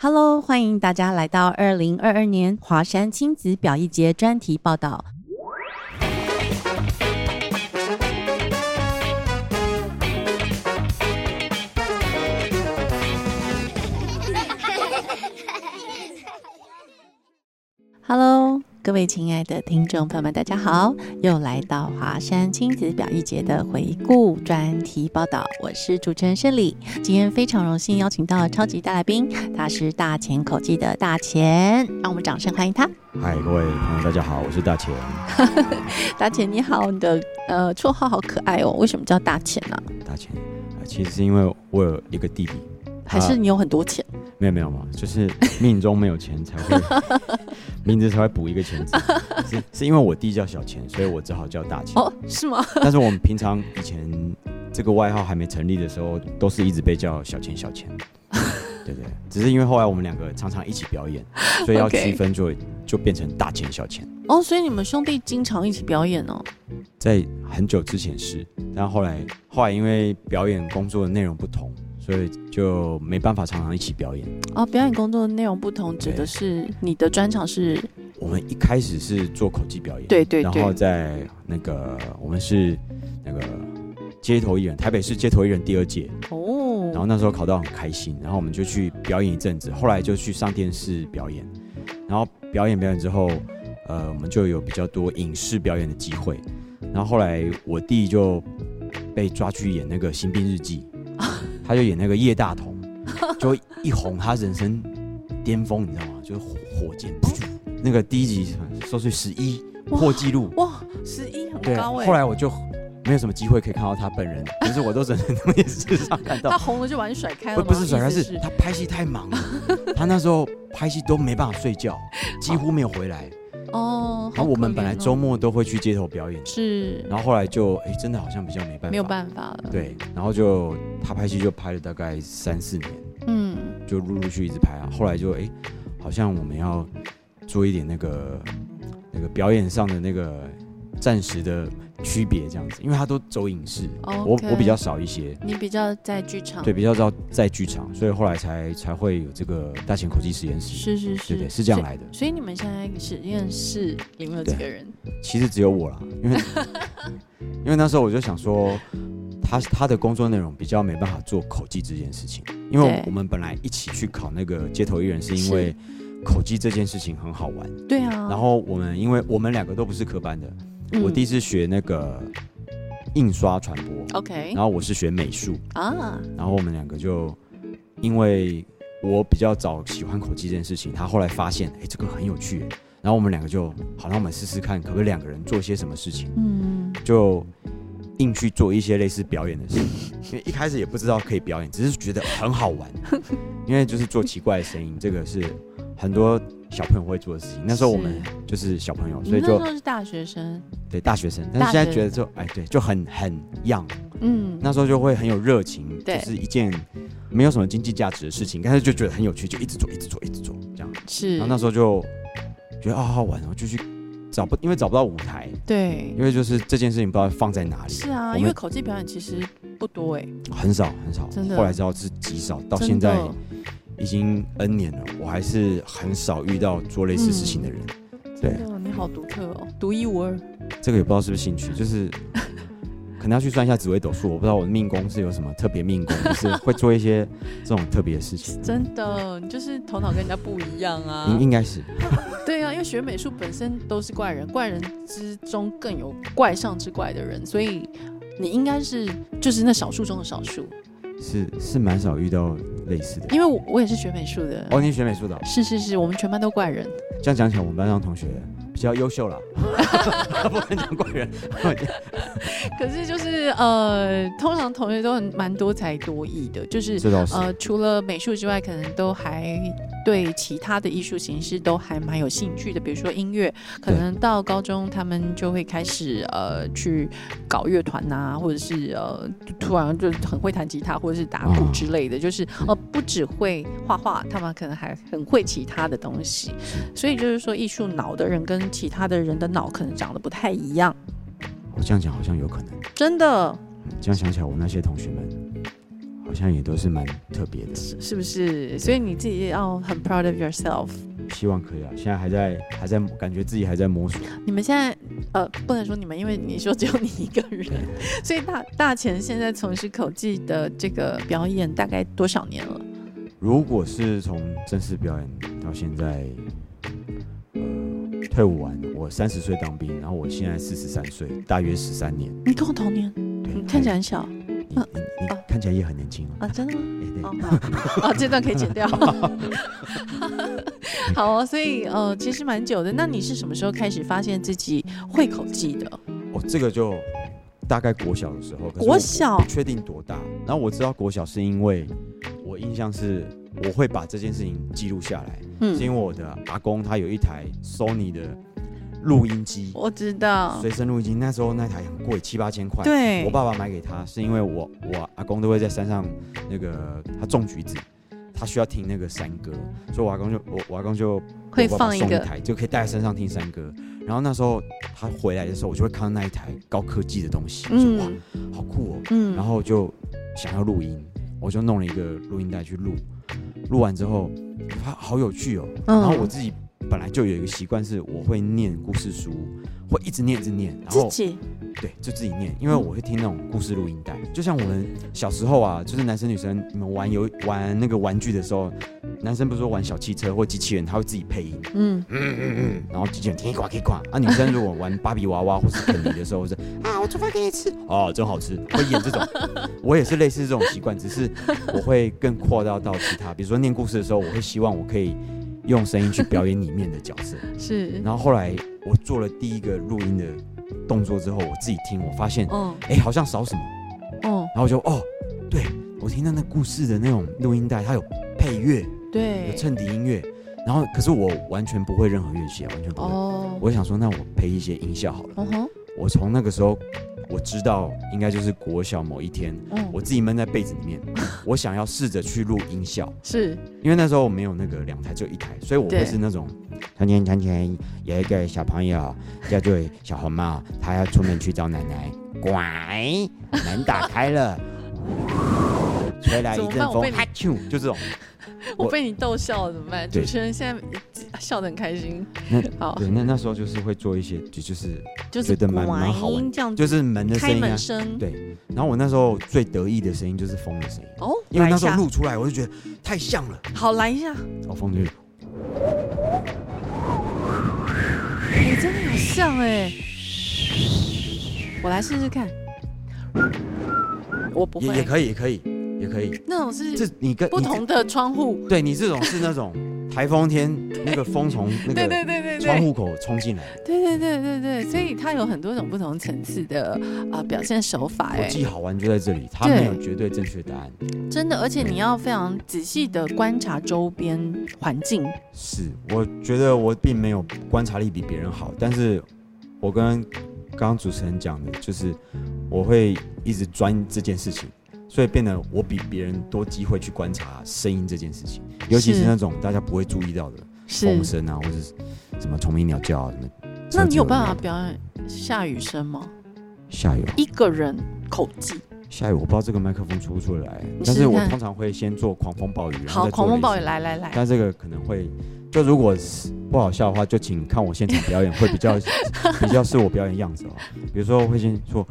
Hello，欢迎大家来到二零二二年华山亲子表艺节专题报道。Hello，各位亲爱的听众朋友们，大家好！又来到华山亲子表艺节的回顾专题报道，我是主持人胜利。今天非常荣幸邀请到超级大来宾，他是大钱口技的大钱，让我们掌声欢迎他。嗨，各位朋友，大家好，我是大钱。大钱你好，你的呃绰号好可爱哦，为什么叫大钱呢？大钱，其实是因为我有一个弟弟，还是你有很多钱？没有没有嘛，就是命中没有钱才会 名字才会补一个钱字，是是因为我弟叫小钱，所以我只好叫大钱。哦，是吗？但是我们平常以前这个外号还没成立的时候，都是一直被叫小钱小钱。对对，只是因为后来我们两个常常一起表演，所以要区分就就变成大钱小钱。哦，所以你们兄弟经常一起表演哦？在很久之前是，但后来后来因为表演工作的内容不同。所以就没办法常常一起表演哦。表演工作的内容不同，指的是你的专场是？我们一开始是做口技表演，对对，然后在那个我们是那个街头艺人，台北市街头艺人第二届哦。然后那时候考到很开心，然后我们就去表演一阵子，后来就去上电视表演，然后表演表演之后，呃，我们就有比较多影视表演的机会。然后后来我弟就被抓去演那个《新兵日记》。他就演那个叶大同，就一红，他人生巅峰，你知道吗？就是火箭，那个第一集收视十一破纪录，哇，十一很高哎。后来我就没有什么机会可以看到他本人，可是我都只能从电视上看到。他红了就把你甩开了不是甩开，是他拍戏太忙了，他那时候拍戏都没办法睡觉，几乎没有回来。哦，然后我们本来周末都会去街头表演，是，然后后来就哎，真的好像比较没办法，没有办法了。对，然后就他拍戏就拍了大概三四年，嗯，就陆陆续一直拍啊。后来就哎，好像我们要做一点那个那个表演上的那个暂时的。区别这样子，因为他都走影视，我我比较少一些。你比较在剧场，对，比较在在剧场，所以后来才才会有这个大型口技实验室。是是是，对对，是这样来的。所以你们现在实验室有没有几个人？其实只有我啦，因为 因为那时候我就想说，他他的工作内容比较没办法做口技这件事情，因为我们本来一起去考那个街头艺人，是因为口技这件事情很好玩。对啊。然后我们因为我们两个都不是科班的。我第一次学那个印刷传播，OK，然后我是学美术。啊，然后我们两个就因为我比较早喜欢口技这件事情，他后来发现，哎，这个很有趣，然后我们两个就好，那我们试试看，可不可以两个人做些什么事情？嗯，就硬去做一些类似表演的事情，因为一开始也不知道可以表演，只是觉得很好玩，因为就是做奇怪的声音，这个是很多。小朋友会做的事情，那时候我们就是小朋友，所以就那是大学生，对大学生。但是现在觉得就哎，对，就很很 young，嗯，那时候就会很有热情，就是一件没有什么经济价值的事情，但是就觉得很有趣，就一直做，一直做，一直做，这样是。然后那时候就觉得啊，好玩，然后就去找不，因为找不到舞台，对，因为就是这件事情不知道放在哪里。是啊，因为口技表演其实不多哎，很少很少，真的。后来知道是极少，到现在。已经 N 年了，我还是很少遇到做类似事情的人。对，你好独特哦，独一无二。这个也不知道是不是兴趣，就是 可能要去算一下紫微斗数。我不知道我的命宫是有什么特别命宫，就是会做一些这种特别的事情。真的，你就是头脑跟人家不一样啊。应 应该是。对啊，因为学美术本身都是怪人，怪人之中更有怪上之怪的人，所以你应该是就是那少数中的少数。是是蛮少遇到类似的，因为我我也是学美术的。哦，你学美术的？是是是，我们全班都怪人。这样讲起来，我们班上同学比较优秀了，不能讲怪人。可是就是呃，通常同学都很蛮多才多艺的，就是呃，除了美术之外，可能都还。对其他的艺术形式都还蛮有兴趣的，比如说音乐，可能到高中他们就会开始呃去搞乐团呐，或者是呃突然就很会弹吉他或者是打鼓之类的，就是呃不只会画画，他们可能还很会其他的东西。所以就是说，艺术脑的人跟其他的人的脑可能长得不太一样。我这样讲好像有可能，真的。这样想起来，我那些同学们好像也都是蛮特别的，是不是？所以你自己要很 proud of yourself。希望可以啊，现在还在还在感觉自己还在摸索。你们现在呃不能说你们，因为你说只有你一个人，所以大大钱现在从事口技的这个表演大概多少年了？如果是从正式表演到现在，呃，退伍完，我三十岁当兵，然后我现在四十三岁，大约十三年。你跟我同年，对，看起来很小。你你你看起来也很年轻哦。啊，真的吗？对。哦，这段可以剪掉。好哦，所以呃，其实蛮久的。那你是什么时候开始发现自己会口技的？哦，这个就大概国小的时候。国小？不确定多大。然后我知道国小是因为我印象是我会把这件事情记录下来，嗯，是因为我的阿公他有一台 Sony 的。录音机，我知道，随身录音机那时候那台很贵，七八千块。对，我爸爸买给他，是因为我我阿公都会在山上那个他种橘子，他需要听那个山歌，所以我阿公就我我阿公就会放一个。台，就可以带在身上听山歌。然后那时候他回来的时候，我就会看到那一台高科技的东西，嗯，哇，好酷哦，嗯，然后就想要录音，我就弄了一个录音带去录，录完之后，他好有趣哦，然后我自己。本来就有一个习惯，是我会念故事书，会一直念一直念，然后自己？对，就自己念，因为我会听那种故事录音带，就像我们小时候啊，就是男生女生你们玩游玩那个玩具的时候，男生不是说玩小汽车或机器人，他会自己配音，嗯。嗯嗯嗯，然后机器人听一挂可以挂，啊，女生如果玩芭比娃娃或是肯尼的时候是啊，我煮饭给你吃，哦，真好吃，会演这种，我也是类似这种习惯，只是我会更扩大到其他，比如说念故事的时候，我会希望我可以。用声音去表演里面的角色，是。然后后来我做了第一个录音的动作之后，我自己听，我发现，嗯，哎，好像少什么，哦。然后我就，哦，对我听到那故事的那种录音带，它有配乐，对，有衬底音乐。然后，可是我完全不会任何乐器，完全不会。哦。我想说，那我配一些音效好了。嗯哼。我从那个时候。我知道应该就是国小某一天，我自己闷在被子里面，我想要试着去录音效，是。因为那时候我没有那个两台，只有一台，所以我会是那种，从前从前有一个小朋友叫做小红帽，他要出门去找奶奶，乖，门打开了，吹来一阵风，哈啾，就这种。我被你逗笑了，怎么办？主持人现在笑得很开心。好，对，那那时候就是会做一些，就就是觉得蛮蛮好玩，这样就是门的声音啊。对，然后我那时候最得意的声音就是风的声音哦，因为那时候录出来我就觉得太像了。好，来一下。哦，风就。你真的有像哎！我来试试看。我不会。也也可以，也可以。也可以，那种是这你跟不同的窗户，对你这种是那种台风天那个风从那个 对对对对窗户口冲进来，对对对对对，所以它有很多种不同层次的啊表现手法。国际好玩就在这里，它没有绝对正确答案，真的，而且你要非常仔细的观察周边环境。是，我觉得我并没有观察力比别人好，但是我跟刚刚主持人讲的就是我会一直钻这件事情。所以变得我比别人多机会去观察声音这件事情，尤其是那种大家不会注意到的风声啊，或者什么虫鸣鸟叫啊什么。那你有办法表演下雨声吗？下雨，一个人口技。下雨，我不知道这个麦克风出不出来，但是我通常会先做狂风暴雨，好，狂风暴雨，来来来。但这个可能会，就如果是不好笑的话，就请看我现场表演，会比较 比较是我表演样子哦。比如说，我会先做。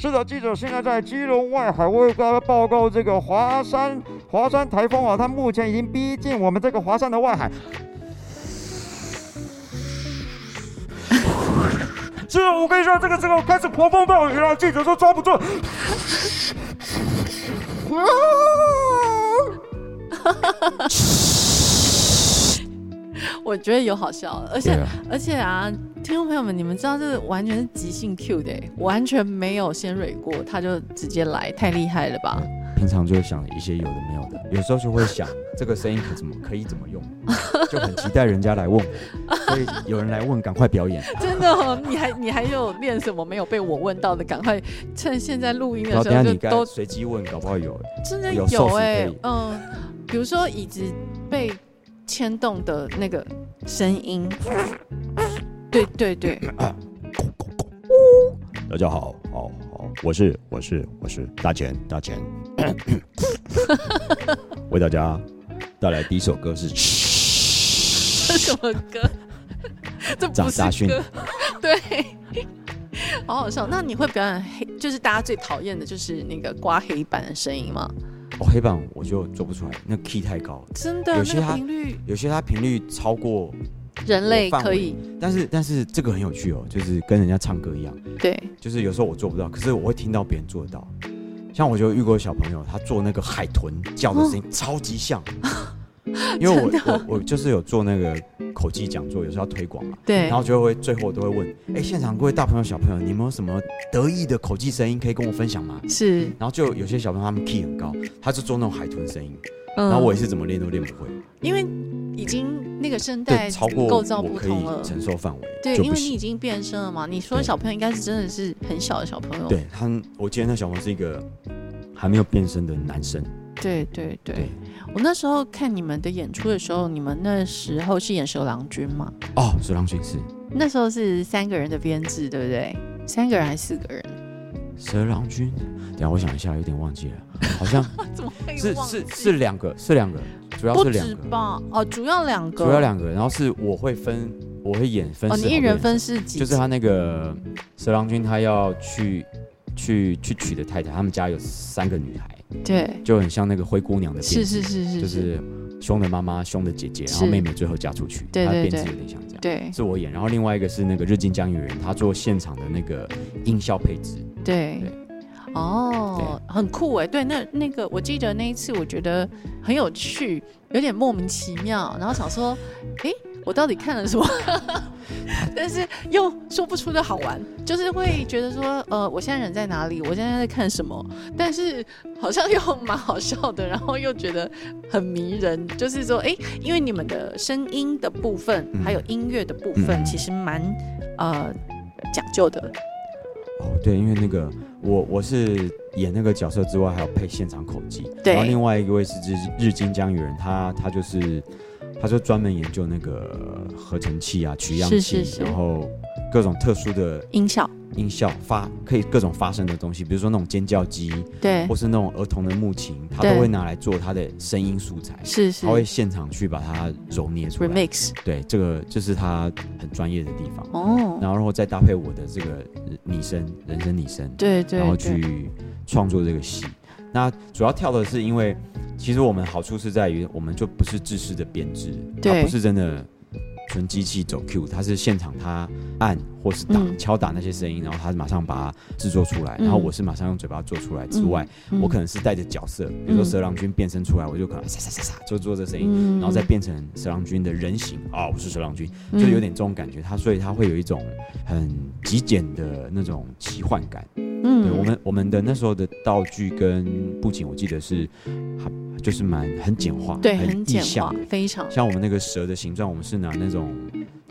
是的，记者现在在基隆外海为大家报告这个华山华山台风啊，它目前已经逼近我们这个华山的外海。是的，我跟你说，这个这个开始狂风暴雨了，记者说抓不住。我觉得有好笑，而且而且啊，听众朋友们，你们知道这个完全是即兴 Q 的，完全没有先蕊过，他就直接来，太厉害了吧？平常就会想一些有的没有的，有时候就会想这个声音可怎么可以怎么用，就很期待人家来问我，所以有人来问，赶快表演。真的，你还你还有练什么没有被我问到的？赶快趁现在录音的时候就都随机问，搞不好有。真的有哎，嗯，比如说椅子被。牵动的那个声音，对对对，大家好，好好，我是我是我是大钱大钱，为大家带来第一首歌是什么歌？这不是歌，对，好好笑。那你会表演黑，就是大家最讨厌的就是那个刮黑板的声音吗？哦，黑板我就做不出来，那 key 太高，真的，有些它频率，有些它频率超过。人类可以，但是但是这个很有趣哦，就是跟人家唱歌一样。对，就是有时候我做不到，可是我会听到别人做得到。像我就遇过小朋友，他做那个海豚叫的声音超级像。因为我我我就是有做那个口技讲座，有时候要推广嘛。对。然后就会最后都会问，哎，现场各位大朋友小朋友，你们有什么得意的口技声音可以跟我分享吗？是。然后就有些小朋友他们 key 很高，他就做那种海豚声音，然后我也是怎么练都练不会，因为。已经那个声带超过构造不同了，承受范围对，因为你已经变声了嘛。你说小朋友应该是真的是很小的小朋友，对他，我记得那小朋友是一个还没有变声的男生。对对对，我那时候看你们的演出的时候，你们那时候是演蛇郎君吗？哦，蛇郎君是那时候是三个人的编制，对不对？三个人还是四个人？蛇郎君，等下我想一下，有点忘记了，好像 怎么会是是是两个，是两个。主要是两个吧，哦，主要两个，主要两个，然后是我会分，我会演分，哦，你一人分饰几？就是他那个蛇郎君，他要去去去娶的太太，他们家有三个女孩，对，就很像那个灰姑娘的，是是是是，就是。凶的妈妈，凶的姐姐，然后妹妹最后嫁出去，对对对，有点像这样，对，是我演，然后另外一个是那个日进江雨人，他做现场的那个音效配置，对。哦，很酷哎！对，那那个我记得那一次，我觉得很有趣，有点莫名其妙，然后想说，哎，我到底看了什么？但是又说不出的好玩，就是会觉得说，呃，我现在人在哪里？我现在在看什么？但是好像又蛮好笑的，然后又觉得很迷人，就是说，哎，因为你们的声音的部分，还有音乐的部分，其实蛮呃讲究的。哦，对，因为那个我我是演那个角色之外，还有配现场口技。对。然后另外一位是日日金江雨人，他他就是他就专门研究那个合成器啊、取样器，然后各种特殊的音效。音效发可以各种发声的东西，比如说那种尖叫机，对，或是那种儿童的木琴，他都会拿来做他的声音素材，是是，他会现场去把它揉捏出来，remix，对，这个就是他很专业的地方。哦。然后然后再搭配我的这个拟声，人声拟声，对对，然后去创作这个戏。那主要跳的是因为，其实我们好处是在于，我们就不是制式的编制，它，不是真的。纯机器走 Q，它是现场它按或是打敲打那些声音，然后它马上把它制作出来，然后我是马上用嘴巴做出来。之外，我可能是带着角色，比如说蛇郎君变身出来，我就可能沙沙沙沙就做这声音，然后再变成蛇郎君的人形啊，我是蛇郎君，就有点这种感觉。它所以它会有一种很极简的那种奇幻感。嗯，我们我们的那时候的道具跟布景，我记得是就是蛮很简化，对，很简化，非常。像我们那个蛇的形状，我们是拿那种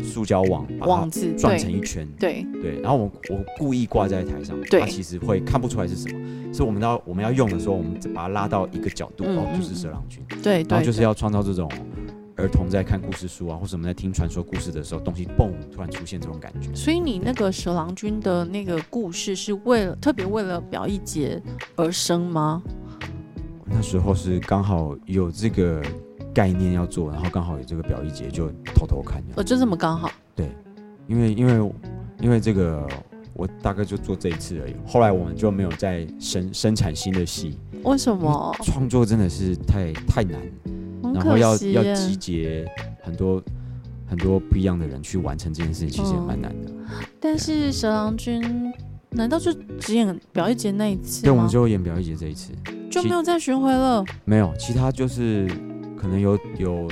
塑胶网把它转成一圈，对。对，然后我我故意挂在台上，它其实会看不出来是什么，是我们要我们要用的时候，我们把它拉到一个角度，哦，就是蛇郎君，对，然后就是要创造这种。儿童在看故事书啊，或者我们在听传说故事的时候，东西嘣突然出现这种感觉。所以你那个蛇郎君的那个故事是为了特别为了表一节而生吗？那时候是刚好有这个概念要做，然后刚好有这个表一节，就偷偷看。哦，就这么刚好？对，因为因为因为这个我大概就做这一次而已，后来我们就没有再生生产新的戏。为什么？创作真的是太太难。然后要要集结很多很多不一样的人去完成这件事情，其实也蛮难的。但是蛇郎君难道就只演表一节那一次对，我们就演表一节这一次，就没有再巡回了。没有，其他就是可能有有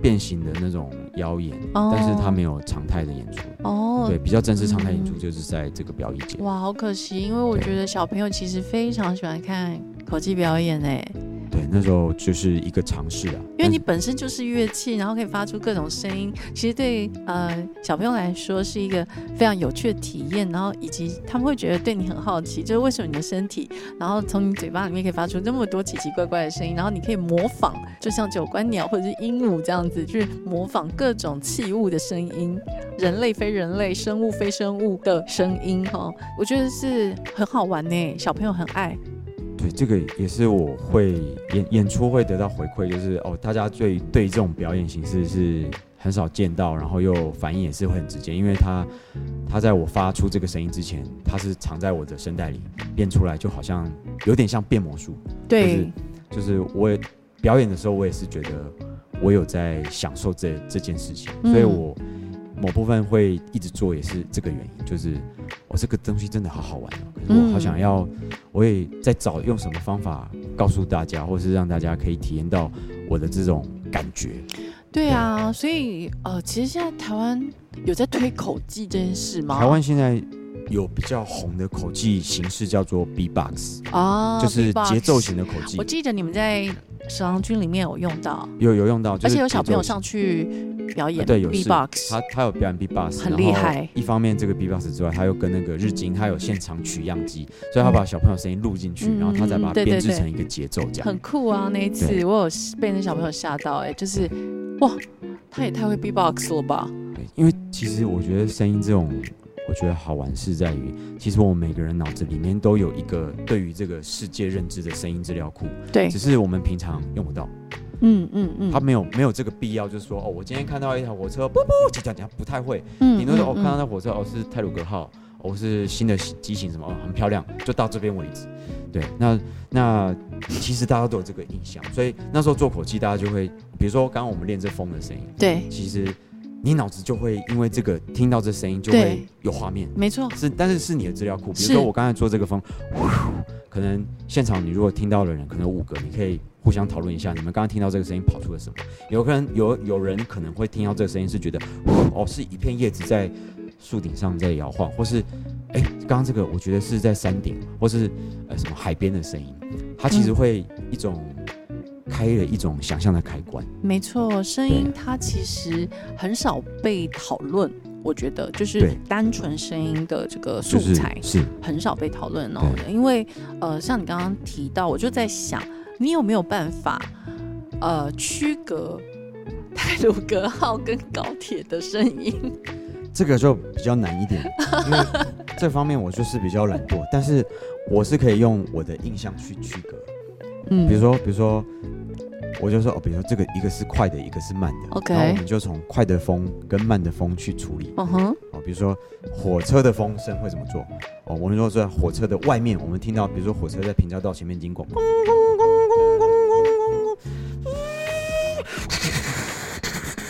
变形的那种妖演，但是他没有常态的演出。哦，对，比较正式常态演出就是在这个表演节。哇，好可惜，因为我觉得小朋友其实非常喜欢看口技表演诶。对，那时候就是一个尝试啊。因为你本身就是乐器，然后可以发出各种声音，其实对呃小朋友来说是一个非常有趣的体验。然后以及他们会觉得对你很好奇，就是为什么你的身体，然后从你嘴巴里面可以发出那么多奇奇怪怪的声音，然后你可以模仿，就像九官鸟或者是鹦鹉这样子去模仿各种器物的声音，人类非人类、生物非生物的声音哈。我觉得是很好玩呢，小朋友很爱。对，这个也是我会演演出会得到回馈，就是哦，大家对对这种表演形式是很少见到，然后又反应也是会很直接，因为他他在我发出这个声音之前，他是藏在我的声带里变出来，就好像有点像变魔术。对，就是我也表演的时候，我也是觉得我有在享受这这件事情，所以我。某部分会一直做，也是这个原因，就是我这个东西真的好好玩哦。可是我好想要，我也在找用什么方法告诉大家，或是让大家可以体验到我的这种感觉。对啊，所以呃，其实现在台湾有在推口技这件事吗？台湾现在有比较红的口技形式叫做 B-box 啊，就是节奏型的口技。我记得你们在蛇郎君里面有用到，有有用到，而且有小朋友上去。表演对有 B-box，他他有表演 B-box，很厉害。一方面这个 B-box 之外，他又跟那个日经，他有现场取样机，所以他把小朋友声音录进去，然后他再把它编制成一个节奏，这样很酷啊！那一次我有被那小朋友吓到，哎，就是哇，他也太会 B-box 了吧？对，因为其实我觉得声音这种，我觉得好玩是在于，其实我们每个人脑子里面都有一个对于这个世界认知的声音资料库，对，只是我们平常用不到。嗯嗯嗯，他没有没有这个必要，就是说哦，我今天看到一台火车，不不，这讲讲不太会。嗯，你那时候我看到那火车，哦是泰鲁格号，哦是新的机型什么，很漂亮，就到这边为止。对，那那其实大家都有这个印象，所以那时候做口技，大家就会，比如说刚刚我们练这风的声音，对，其实你脑子就会因为这个听到这声音就会有画面，没错，是，但是是你的资料库，比如说我刚才做这个风，可能现场你如果听到的人可能五个，你可以。互相讨论一下，你们刚刚听到这个声音跑出了什么？有可能有有人可能会听到这个声音是觉得，哦，是一片叶子在树顶上在摇晃，或是，哎，刚刚这个我觉得是在山顶，或是呃什么海边的声音，它其实会一种开了一种想象的开关。没错，声音它其实很少被讨论，我觉得就是单纯声音的这个素材是很少被讨论哦，因为呃，像你刚刚提到，我就在想。你有没有办法，呃，区隔泰鲁格号跟高铁的声音？这个就比较难一点，因为这方面我就是比较懒惰，但是我是可以用我的印象去区隔。嗯，比如说，比如说，我就说哦，比如说这个一个是快的，一个是慢的，OK，然后我们就从快的风跟慢的风去处理。嗯哼，哦，比如说火车的风声会怎么做？哦，我们说在火车的外面，我们听到，比如说火车在平交道前面经过。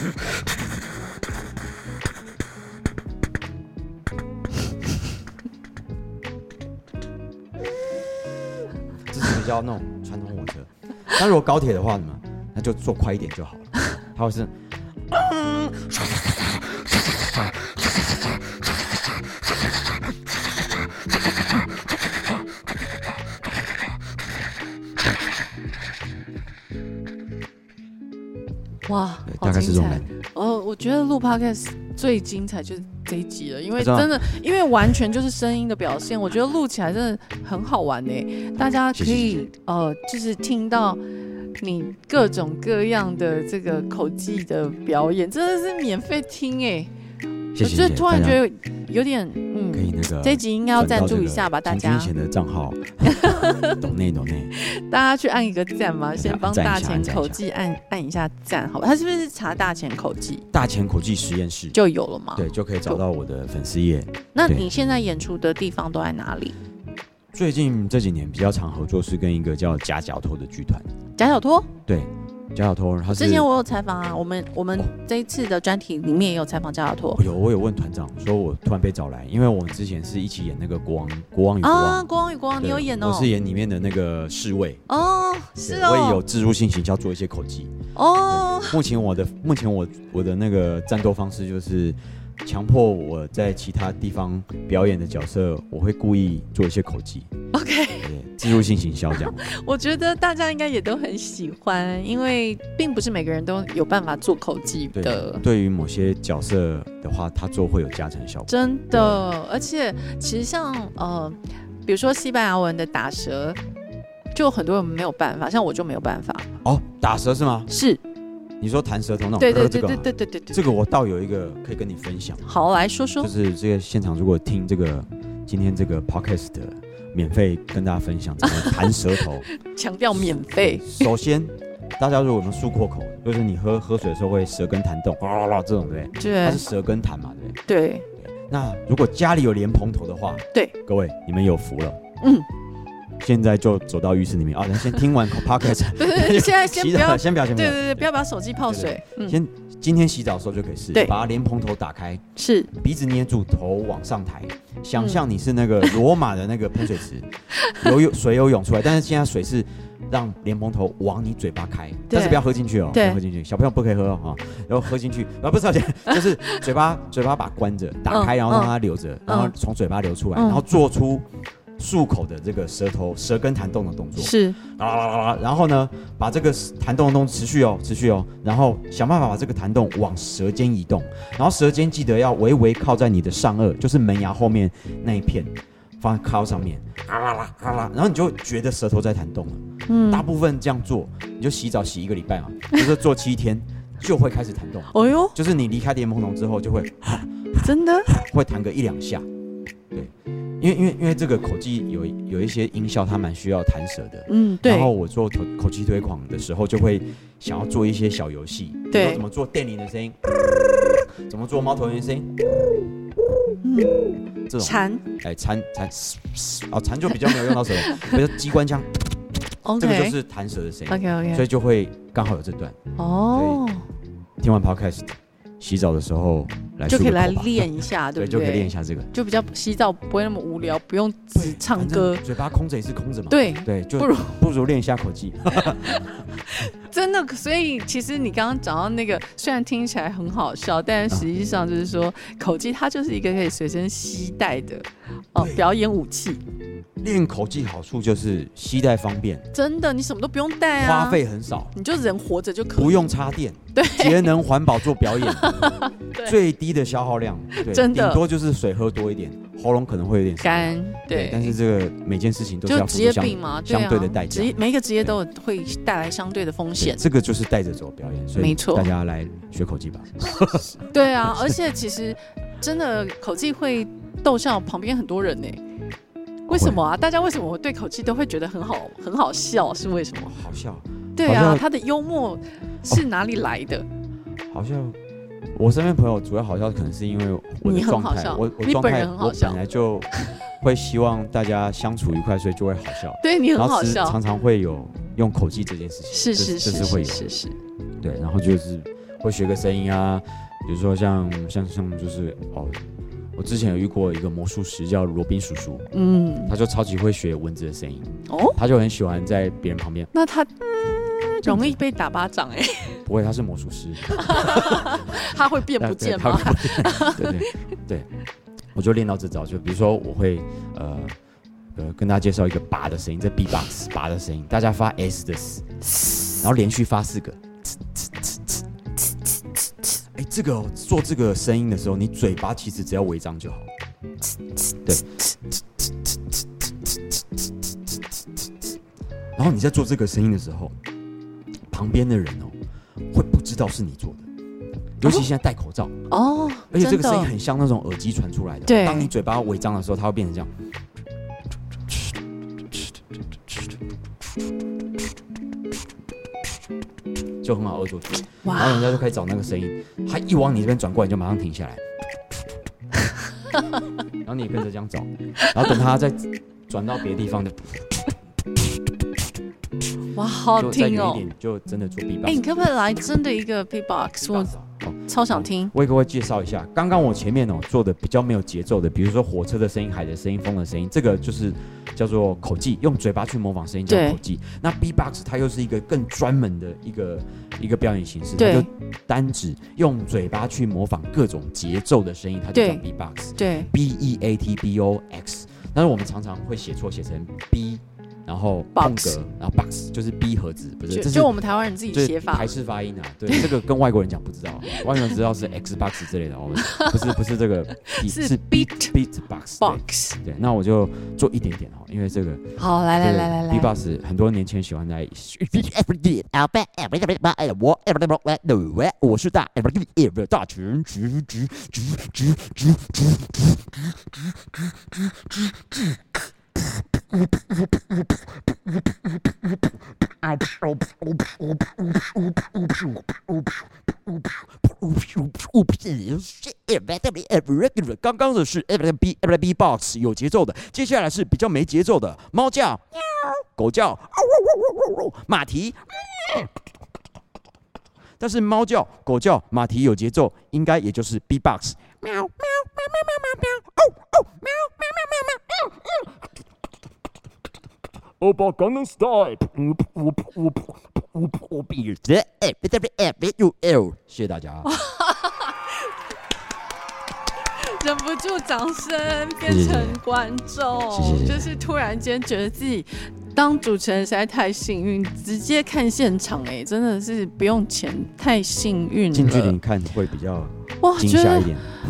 这是比较那种传统火车，但如果高铁的话，么？那就坐快一点就好了。它会是。哇，大概是这种感觉。哦，我觉得录 podcast 最精彩就是这一集了，因为真的，因为完全就是声音的表现，我觉得录起来真的很好玩呢。大家可以呃，就是听到你各种各样的这个口技的表演，真的是免费听哎。我就突然觉得有点嗯，可以那个这一集应该要赞助一下吧，大家。钱的账号，懂内懂内，大家去按一个赞嘛，先帮大钱口技按按一下赞，好吧？他是不是查大钱口技？大钱口技实验室就有了嘛？对，就可以找到我的粉丝页。那你现在演出的地方都在哪里？最近这几年比较常合作是跟一个叫假脚托的剧团。假脚托？对。贾小托，他之前我有采访啊，我们我们这一次的专题里面也有采访贾小托。有，我有问团长，说我突然被找来，因为我们之前是一起演那个国王国王与国王啊，国王与国王，你有演哦？我是演里面的那个侍卫哦，是哦，我也有自入性行销做一些口技哦。目前我的目前我我的那个战斗方式就是强迫我在其他地方表演的角色，我会故意做一些口技。OK，植入性行销这样。我觉得大家应该也都很喜欢，因为并不是每个人都有办法做口技的。对于某些角色的话，他做会有加成效果。真的，而且其实像呃，比如说西班牙文的打舌。就很多人没有办法，像我就没有办法。哦，打舌是吗？是。你说弹舌头那种？对对对对对对对这个我倒有一个可以跟你分享。好，来说说。就是这个现场，如果听这个今天这个 podcast 免费跟大家分享怎么弹舌头。强调免费。首先，大家如果我们漱过口，就是你喝喝水的时候会舌根弹动，啊啦啦这种对。对。它是舌根弹嘛，对对？对。那如果家里有莲蓬头的话，对，各位你们有福了。嗯。现在就走到浴室里面。啊！先听完 podcast，对对对，现在 先不要，先不要，先不要，对对对，不要把手机泡水。先今天洗澡的时候就可以试，对，把莲蓬头打开，是。鼻子捏住，头往上抬，想象你是那个罗马的那个喷水池，游泳水有涌出来，但是现在水是让莲蓬头往你嘴巴开，但是不要喝进去哦，不要喝进去，小朋友不可以喝哦，然后喝进去啊，不是，就是嘴巴嘴巴把关着，打开，然后让它流着，然后从嘴巴流出来，然后做出。漱口的这个舌头舌根弹动的动作。是。然后呢，把这个弹动的动作持续哦，持续哦，然后想办法把这个弹动往舌尖移动，然后舌尖记得要微微靠在你的上颚，就是门牙后面那一片，放在靠上面，啊啦啦啦啦，然后你就觉得舌头在弹动了。嗯，大部分这样做，你就洗澡洗一个礼拜嘛，就是做七天就会开始弹动。哦哟，就是你离开莲蓬头之后就会，真的？会弹个一两下，对。因为因为因为这个口技有有一些音效，它蛮需要弹舌的。嗯，对。然后我做口口技推广的时候，就会想要做一些小游戏，对，怎么做电铃的声音，怎么做猫头鹰的声音，嗯，这种蝉，哎，蝉蝉，哦，蝉就比较没有用到舌头，比如机关枪，这个就是弹舌的声音。OK OK，所以就会刚好有这段。哦，听完 Podcast。洗澡的时候来就可以来练一下，对不对？就可以练一下这个，就比较洗澡不会那么无聊，不用只唱歌，嘴巴空着也是空着嘛。对对，就不如不如练一下口技。真的，所以其实你刚刚讲到那个，虽然听起来很好笑，但实际上就是说口技它就是一个可以随身携带的哦表演武器。练口技好处就是携带方便，真的，你什么都不用带啊，花费很少，你就人活着就可以，不用插电，对，节能环保做表演，最低的消耗量，真的，顶多就是水喝多一点，喉咙可能会有点干，对，但是这个每件事情都是要职业病嘛，相对的代价，每一个职业都有会带来相对的风险，这个就是带着走表演，所以没错，大家来学口技吧，对啊，而且其实真的口技会逗笑旁边很多人呢。为什么啊？大家为什么对口气都会觉得很好很好笑？是为什么？好笑。对啊，他的幽默是哪里来的？好像我身边朋友主要好笑，可能是因为我的状态，我我状态我本来就会希望大家相处愉快，所以就会好笑。对你很好笑，常常会有用口技这件事情，是是是是会有，是是。对，然后就是会学个声音啊，比如说像像像就是哦。我之前有遇过一个魔术师，叫罗宾叔叔，嗯，他就超级会学蚊子的声音，哦，他就很喜欢在别人旁边。那他容易被打巴掌哎？不会，他是魔术师，他会变不见吗？对对对，我就练到这招，就比如说我会呃呃跟大家介绍一个拔的声音，这 B box 拔的声音，大家发 S 的 S，然后连续发四个。哎，这个做这个声音的时候，你嘴巴其实只要微张就好。对。然后你在做这个声音的时候，旁边的人哦，会不知道是你做的。尤其现在戴口罩哦，而且这个声音很像那种耳机传出来的。对。当你嘴巴违章的时候，它会变成这样。就很好恶作剧，然后人家就可以找那个声音，他一往你这边转过来，你就马上停下来，然后你跟着这样找，然后等他再转到别的地方的，哇，好听哦！就真的做 B box。哎，你可不可以来真的一个 B box？我超想听。我给各位介绍一下，刚刚我前面哦做的比较没有节奏的，比如说火车的声音、海的声音、风的声音，这个就是叫做口技，用嘴巴去模仿声音叫口技。那 B-box 它又是一个更专门的一个一个表演形式，它就单指用嘴巴去模仿各种节奏的声音，它就叫 B-box。对，B-E-A-T-B-O-X。但是我们常常会写错，写成 B。然后空格，然后 box 就是 B 盒子，不是，这是就我们台湾人自己写法，台式发音啊。对，这个跟外国人讲不知道，外国人知道是 Xbox 之类的，不是不是这个，是 Beat Beat Box Box。对，那我就做一点点哦，因为这个好，来来来来来，B Box 很多年前喜欢在，我是大大群，刚刚的是 B B box 有节奏的，接下来是比较没节奏的，猫叫、狗叫、马蹄。但是猫叫、狗叫、马蹄有节奏，应该也就是 B box。喵喵喵喵喵喵喵，哦哦喵喵喵喵喵，嗯嗯。欧巴刚能 style，谢谢大家。忍不住掌声，变成观众，就是突然间觉得自己当主持人实在太幸运，直接看现场，哎，真的是不用钱，太幸运了。近距离看会比较。哇，觉得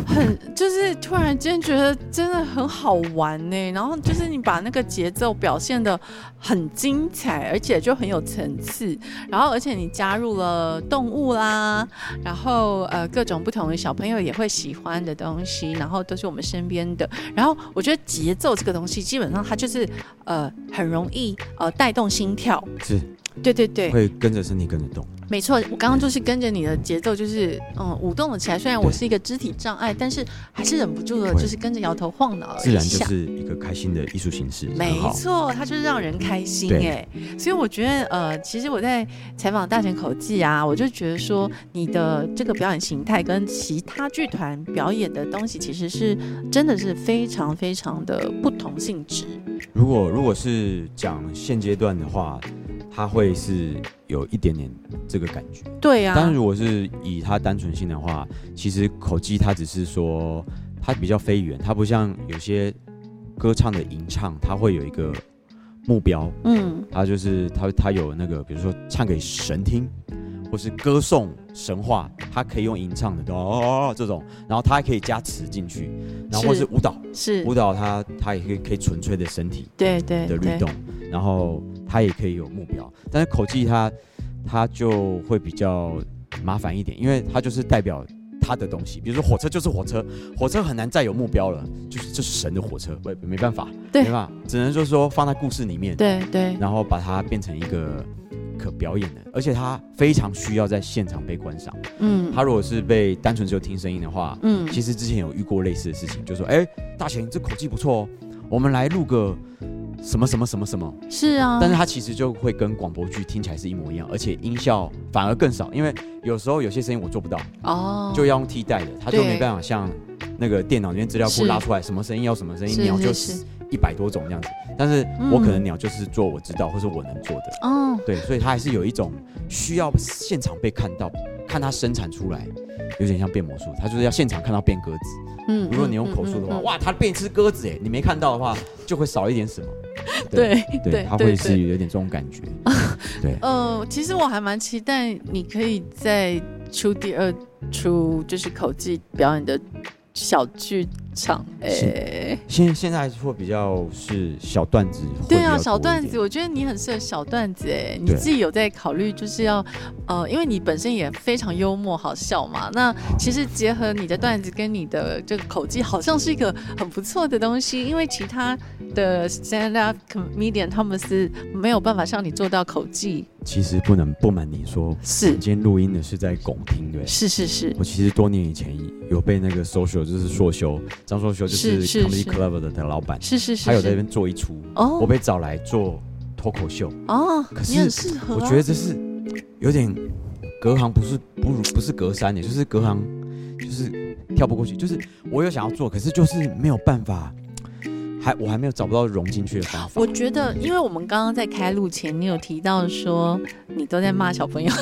很就是突然间觉得真的很好玩呢，然后就是你把那个节奏表现的很精彩，而且就很有层次，然后而且你加入了动物啦，然后呃各种不同的小朋友也会喜欢的东西，然后都是我们身边的，然后我觉得节奏这个东西基本上它就是呃很容易呃带动心跳，是，对对对，会跟着身体跟着动。没错，我刚刚就是跟着你的节奏，就是嗯舞动了起来。虽然我是一个肢体障碍，但是还是忍不住的，就是跟着摇头晃脑。自然就是一个开心的艺术形式。没错，它就是让人开心哎。所以我觉得呃，其实我在采访大神口技啊，我就觉得说你的这个表演形态跟其他剧团表演的东西，其实是真的是非常非常的不同性质。如果如果是讲现阶段的话。他会是有一点点这个感觉，对呀。但如果是以他单纯性的话，其实口技它只是说它比较非语言，他不像有些歌唱的吟唱，它会有一个目标，嗯，它就是它它有那个，比如说唱给神听，或是歌颂神话，它可以用吟唱的哦这种，然后它还可以加词进去，然后或是舞蹈，是。舞蹈，它它也可以可以纯粹的身体，对对的律动，然后。他也可以有目标，但是口技他他就会比较麻烦一点，因为他就是代表他的东西。比如说火车就是火车，火车很难再有目标了，就是这是神的火车，没没办法，对吧？只能就是说放在故事里面，对对，然后把它变成一个可表演的，而且他非常需要在现场被观赏。嗯，他如果是被单纯只有听声音的话，嗯，其实之前有遇过类似的事情，就说哎，大贤这口技不错哦，我们来录个。什么什么什么什么？是啊，但是它其实就会跟广播剧听起来是一模一样，而且音效反而更少，因为有时候有些声音我做不到哦，就要用替代的，它就没办法像那个电脑里面资料库拉出来什么声音要什么声音，鸟就是一百多种这样子，但是我可能鸟就是做我知道或是我能做的。哦，对，所以它还是有一种需要现场被看到，看它生产出来，有点像变魔术，它就是要现场看到变鸽子，嗯，如果你用口述的话，哇，它变一只鸽子哎，你没看到的话就会少一点什么。对对，他会是有点这种感觉。对，呃，其实我还蛮期待你可以再出第二出，就是口技表演的小剧。场诶，现现在会比较是小段子，对啊，小段子，我觉得你很适合小段子诶，你自己有在考虑就是要呃，因为你本身也非常幽默好笑嘛，那其实结合你的段子跟你的这个口技，好像是一个很不错的东西，因为其他的 stand up comedian 他们是没有办法像你做到口技。其实不能不瞒你说，是。今天录音的是在拱厅对，是是是，我其实多年以前有被那个 social 就是硕修。张硕修就是 Comedy Club 的的老板，是是是，他有在那边做一出，我被找来做脱口秀。哦，可是我觉得这是有点隔行不是不如不是隔山的，就是隔行，就是跳不过去。就是我有想要做，可是就是没有办法，还我还没有找不到融进去的方法。我觉得，因为我们刚刚在开录前，你有提到说你都在骂小朋友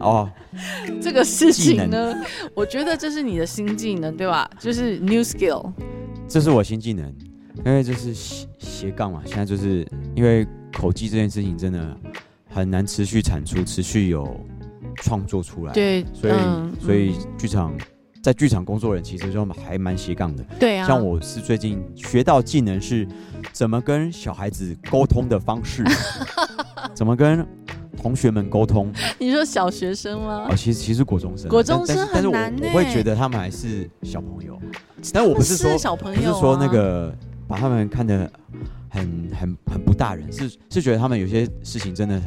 哦，这个事情呢，我觉得这是你的新技能，对吧？就是 new skill，这是我新技能，因为这是斜斜杠嘛。现在就是因为口技这件事情真的很难持续产出，持续有。创作出来，对，所以所以剧场在剧场工作人其实就还蛮斜杠的，对啊。像我是最近学到技能是怎么跟小孩子沟通的方式，怎么跟同学们沟通。你说小学生吗？哦，其实其实国中生，国中生很难我会觉得他们还是小朋友，但我不是说小朋友，不是说那个把他们看得很很很不大人，是是觉得他们有些事情真的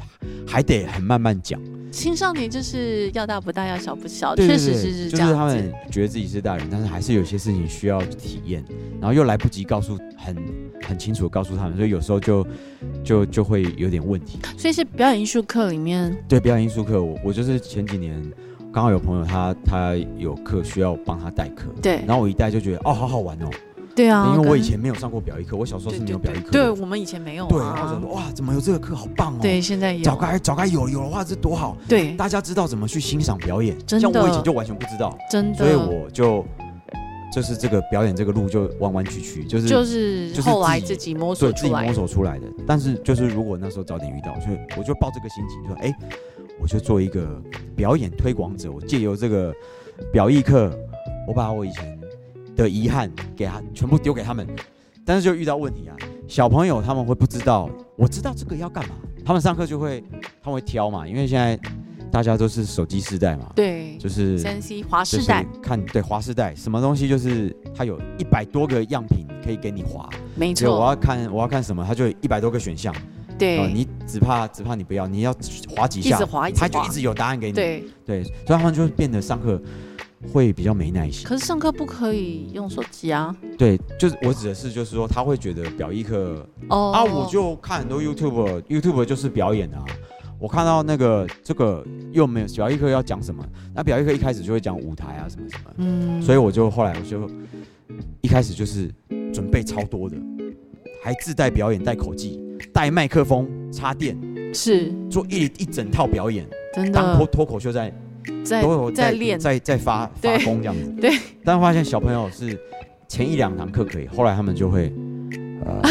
还得很慢慢讲。青少年就是要大不大，要小不小，确实是是这样。就是他们觉得自己是大人，但是还是有些事情需要体验，然后又来不及告诉很很清楚告诉他们，所以有时候就就就会有点问题。所以是表演艺术课里面，对表演艺术课，我我就是前几年刚好有朋友他他有课需要帮他代课，对，然后我一带就觉得哦，好好玩哦。对啊，因为我以前没有上过表演课，我小时候是没有表演课。对，我们以前没有。对，然后说哇，怎么有这个课，好棒哦！对，现在有。早该早该有有的话，这多好。对，大家知道怎么去欣赏表演。真。像我以前就完全不知道。真的。所以我就就是这个表演这个路就弯弯曲曲，就是就是后来自己摸索出来，自己摸索出来的。但是就是如果那时候早点遇到，就我就抱这个心情，就说哎，我就做一个表演推广者，我借由这个表艺课，我把我以前。的遗憾给他全部丢给他们，但是就遇到问题啊！小朋友他们会不知道，我知道这个要干嘛，他们上课就会他们会挑嘛，因为现在大家都是手机时代嘛，对，就是三 C 华时代，看对华时代，什么东西就是它有一百多个样品可以给你划，没错，我要看我要看什么，它就一百多个选项，对，你只怕只怕你不要，你要划几下，他就一直有答案给你，对。对，所以他们就变得上课。会比较没耐心，可是上课不可以用手机啊。对，就是我指的是，就是说他会觉得表艺课哦啊，我就看很多 YouTube，YouTube 就是表演啊。我看到那个这个又没有表艺课要讲什么，那表艺课一开始就会讲舞台啊什么什么，嗯，所以我就后来我就一开始就是准备超多的，还自带表演带口技，带麦克风插电，是做一一整套表演，真的当脱脱口秀在。都有在练，在在发发功这样子。对，但发现小朋友是前一两堂课可以，后来他们就会，呃，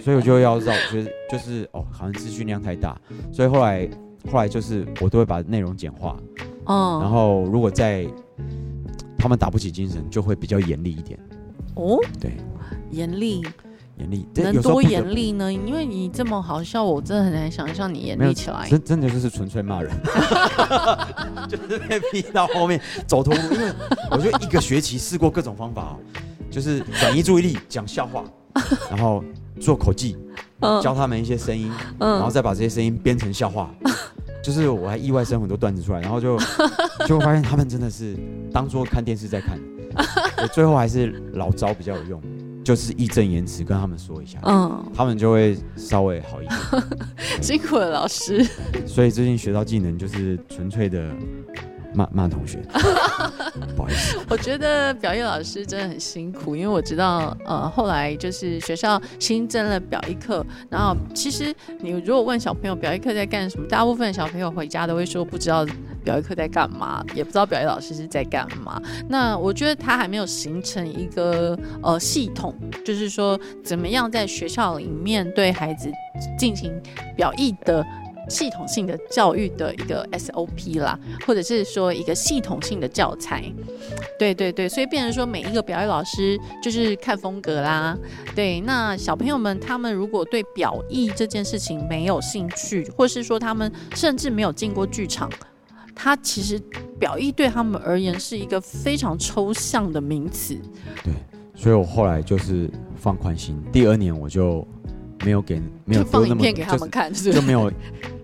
所以我就要绕，就是就是哦，好像资讯量太大，所以后来后来就是我都会把内容简化，哦，然后如果在他们打不起精神，就会比较严厉一点。哦，对，严厉。严厉能多严厉呢？因为你这么好笑，我真的很难想象你严厉起来。真真的就是纯粹骂人，就是被逼到后面走投无路。因为我觉得一个学期试过各种方法哦，就是转移注意力、讲笑话，然后做口技，教他们一些声音，然后再把这些声音编成笑话。就是我还意外生很多段子出来，然后就就发现他们真的是当做看电视在看。最后还是老招比较有用。就是义正言辞跟他们说一下，嗯，他们就会稍微好一点。辛苦了，老师。所以最近学到技能就是纯粹的。骂骂同学，不好意思。我觉得表演老师真的很辛苦，因为我知道，呃，后来就是学校新增了表艺课，然后其实你如果问小朋友表艺课在干什么，大部分小朋友回家都会说不知道表艺课在干嘛，也不知道表演老师是在干嘛。那我觉得他还没有形成一个呃系统，就是说怎么样在学校里面对孩子进行表意的。系统性的教育的一个 SOP 啦，或者是说一个系统性的教材，对对对，所以变成说每一个表演老师就是看风格啦。对，那小朋友们他们如果对表意这件事情没有兴趣，或是说他们甚至没有进过剧场，他其实表意对他们而言是一个非常抽象的名词。对，所以我后来就是放宽心，第二年我就。没有给，没有放影片给他们看，就没有，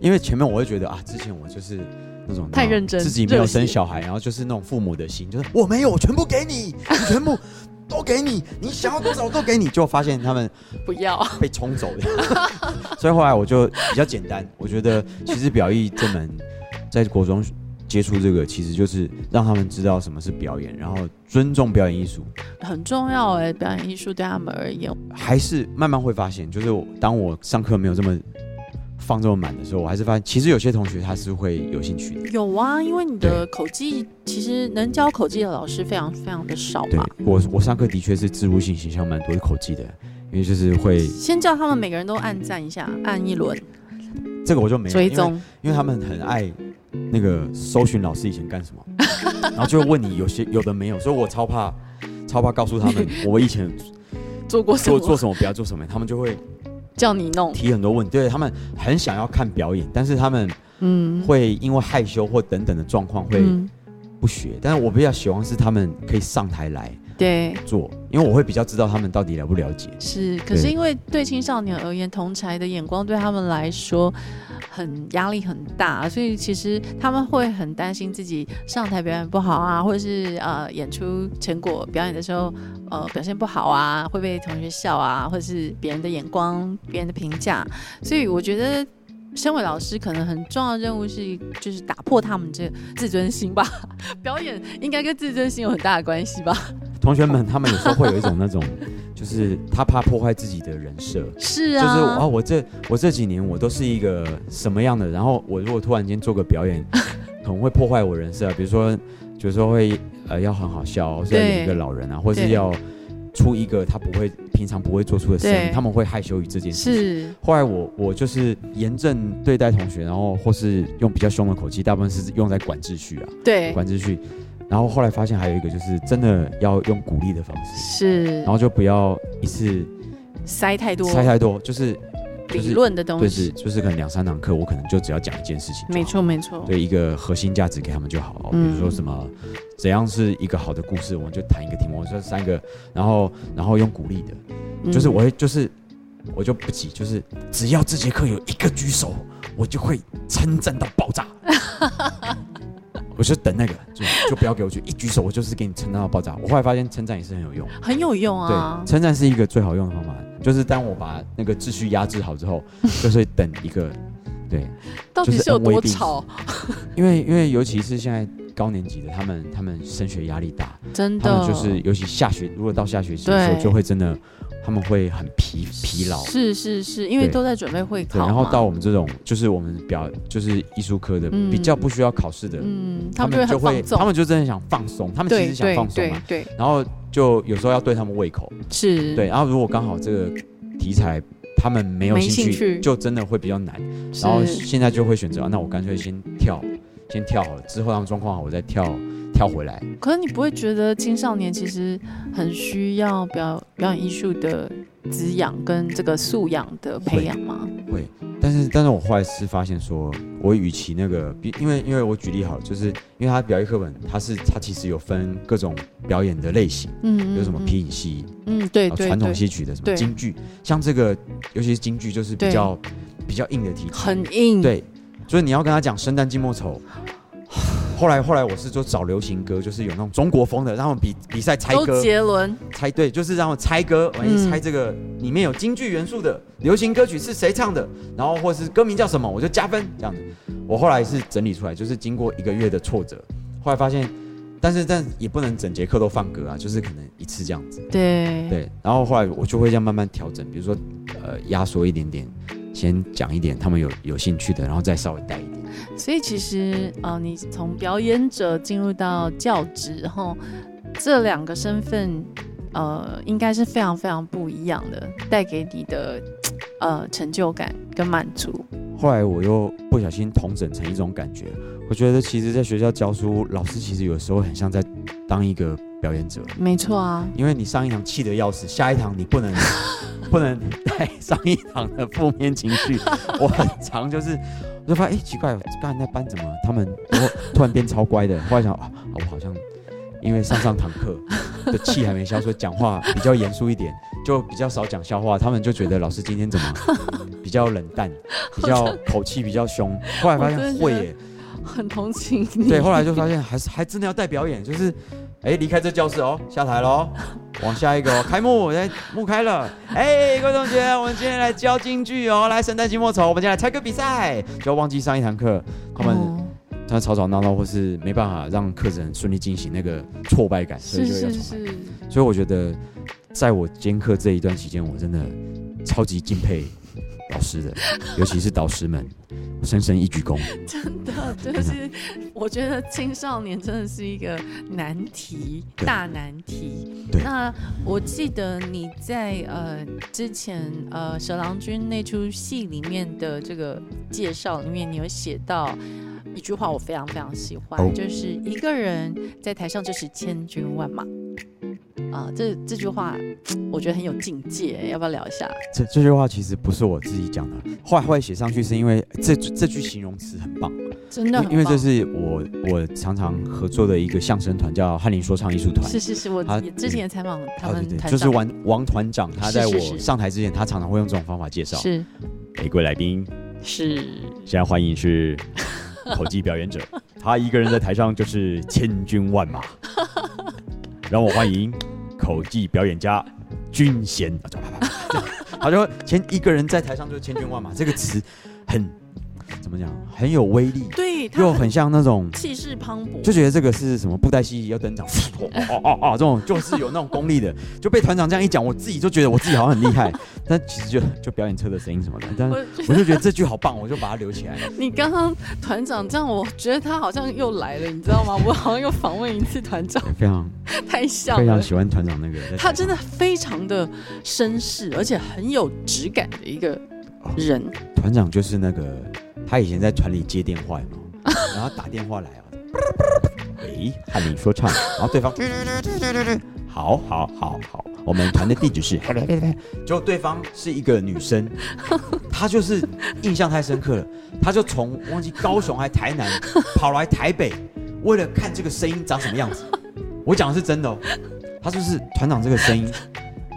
因为前面我会觉得啊，之前我就是那种太认真，自己没有生小孩，然后就是那种父母的心，就是我没有，我全部给你，你全部都给你，你想要多少我都给你，就发现他们不要。被冲走了，所以后来我就比较简单，我觉得其实表意这门在国中接触这个，其实就是让他们知道什么是表演，然后尊重表演艺术，很重要哎。表演艺术对他们而言，还是慢慢会发现，就是当我上课没有这么放这么满的时候，我还是发现，其实有些同学他是会有兴趣的。有啊，因为你的口技，其实能教口技的老师非常非常的少嘛。我我上课的确是植入性形象蛮多的口技的，因为就是会先叫他们每个人都按赞一下，按一轮。这个我就没追踪，因为他们很爱那个搜寻老师以前干什么，然后就问你有些有的没有，所以我超怕超怕告诉他们我以前做 过做做什么不要做什么，他们就会叫你弄。提很多问题，对他们很想要看表演，但是他们嗯。会因为害羞或等等的状况会不学，但是我比较喜欢是他们可以上台来。对，做，因为我会比较知道他们到底了不了解。是，可是因为对青少年而言，同才的眼光对他们来说很压力很大，所以其实他们会很担心自己上台表演不好啊，或者是呃演出成果表演的时候呃表现不好啊，会被同学笑啊，或者是别人的眼光、别人的评价。所以我觉得，身为老师，可能很重要的任务是就是打破他们这自尊心吧。表演应该跟自尊心有很大的关系吧。同学们，他们有时候会有一种那种，就是他怕破坏自己的人设。是啊，就是啊，我这我这几年我都是一个什么样的？然后我如果突然间做个表演，可能会破坏我人设。比如说，有时候会呃要很好笑，是要演一个老人啊，或是要出一个他不会平常不会做出的声音，他们会害羞于这件事情。是。后来我我就是严正对待同学，然后或是用比较凶的口气，大部分是用在管秩序啊。对。管秩序。然后后来发现还有一个就是真的要用鼓励的方式，是，然后就不要一次塞太多，塞太多，就是理论的东西，就是就是可能两三堂课，我可能就只要讲一件事情，没错没错，对一个核心价值给他们就好，比如说什么怎样是一个好的故事，我们就谈一个题目，我说三个，然后然后用鼓励的，就是我会就是我就不急，就是只要这节课有一个举手，我就会称赞到爆炸。我就等那个，就就不要给我去一举手，我就是给你称赞到爆炸。我后来发现称赞也是很有用，很有用啊。对，称赞是一个最好用的方法，就是当我把那个秩序压制好之后，就是等一个，对，到底是有多吵？因为因为尤其是现在高年级的，他们他们升学压力大，真的，他们就是尤其下学，如果到下学期的时候，就会真的。他们会很疲疲劳，是是是，因为都在准备会考。然后到我们这种，就是我们表，就是艺术科的，比较不需要考试的，嗯，他们就会，他们就真的想放松，他们其实想放松嘛，对。然后就有时候要对他们胃口，是对。然后如果刚好这个题材他们没有兴趣，就真的会比较难。然后现在就会选择，那我干脆先跳，先跳好了，之后让状况好，我再跳。跳回来，可是你不会觉得青少年其实很需要表表演艺术的滋养跟这个素养的培养吗？会，但是但是我后来是发现说，我与其那个，因为因为我举例好了，就是因为他表演课本，它是它其实有分各种表演的类型，嗯，有什么皮影戏，嗯，对对，传统戏曲的什么京剧，像这个尤其是京剧，就是比较比较硬的题材，很硬，对，所以你要跟他讲生旦净末丑。后来，后来我是就找流行歌，就是有那种中国风的，然后比比赛猜歌。周杰伦猜对，就是让我猜歌，万一猜这个里面有京剧元素的流行歌曲是谁唱的，然后或是歌名叫什么，我就加分这样子。我后来是整理出来，就是经过一个月的挫折，后来发现，但是但也不能整节课都放歌啊，就是可能一次这样子。对对，然后后来我就会这样慢慢调整，比如说呃压缩一点点，先讲一点他们有有兴趣的，然后再稍微带一点。所以其实，呃，你从表演者进入到教职后，这两个身份，呃，应该是非常非常不一样的，带给你的，呃，成就感跟满足。后来我又不小心同整成一种感觉，我觉得其实在学校教书，老师其实有时候很像在当一个表演者。没错啊，因为你上一堂气得要死，下一堂你不能 不能带上一堂的负面情绪。我很常就是。我就发现哎，奇怪，刚才那班怎么他们突突然变超乖的？后来想啊，我好像因为上上堂课的气还没消，所以讲话比较严肃一点，就比较少讲笑话。他们就觉得老师今天怎么 比较冷淡，比较口气比较凶。后来发现会耶，很同情你。对，后来就发现还是还真的要带表演，就是。哎，离开这教室哦，下台喽，往下一个哦，开幕，哎，幕开了。哎，各位同学，我们今天来教京剧哦，来《神探金莫愁》，我们今天来猜歌比赛。就要忘记上一堂课，他们他吵吵闹闹，或是没办法让课程顺利进行，那个挫败感，所以就要重来。所以我觉得，在我兼课这一段期间，我真的超级敬佩老师的，尤其是导师们。深深一鞠躬，就是，我觉得青少年真的是一个难题，大难题。那我记得你在呃之前呃蛇郎君那出戏里面的这个介绍里面，你有写到一句话，我非常非常喜欢，就是一个人在台上就是千军万马。啊，这这句话我觉得很有境界，要不要聊一下？这这句话其实不是我自己讲的，后来后来写上去是因为这这句形容词很棒，真的，因为这是我我常常合作的一个相声团，叫翰林说唱艺术团。是是是，我之前也采访他们，就是王王团长，他在我上台之前，他常常会用这种方法介绍。是，玫瑰来宾是，现在欢迎是口技表演者，他一个人在台上就是千军万马，让我欢迎。口技表演家军衔，他说：“前一个人在台上就千军万马。”这个词很怎么讲？很有威力，对，又很像那种气势磅礴，就觉得这个是什么布袋戏要登场，哦哦哦哦，这种就是有那种功力的。就被团长这样一讲，我自己就觉得我自己好像很厉害。但其实就就表演车的声音什么的，但我就觉得这句好棒，我就把它留起来。你刚刚团长这样，我觉得他好像又来了，你知道吗？我好像又访问一次团长，非常太像，非常喜欢团长那个，他真的非常的绅士，而且很有质感的一个人。团长就是那个。他以前在团里接电话嘛，然后打电话来啊，喂，和你说唱，然后对方，好好好好，我们团的地址是，就对方是一个女生，她就是印象太深刻了，她就从忘记高雄还台南跑来台北，为了看这个声音长什么样子，我讲的是真的哦，她就是团长这个声音。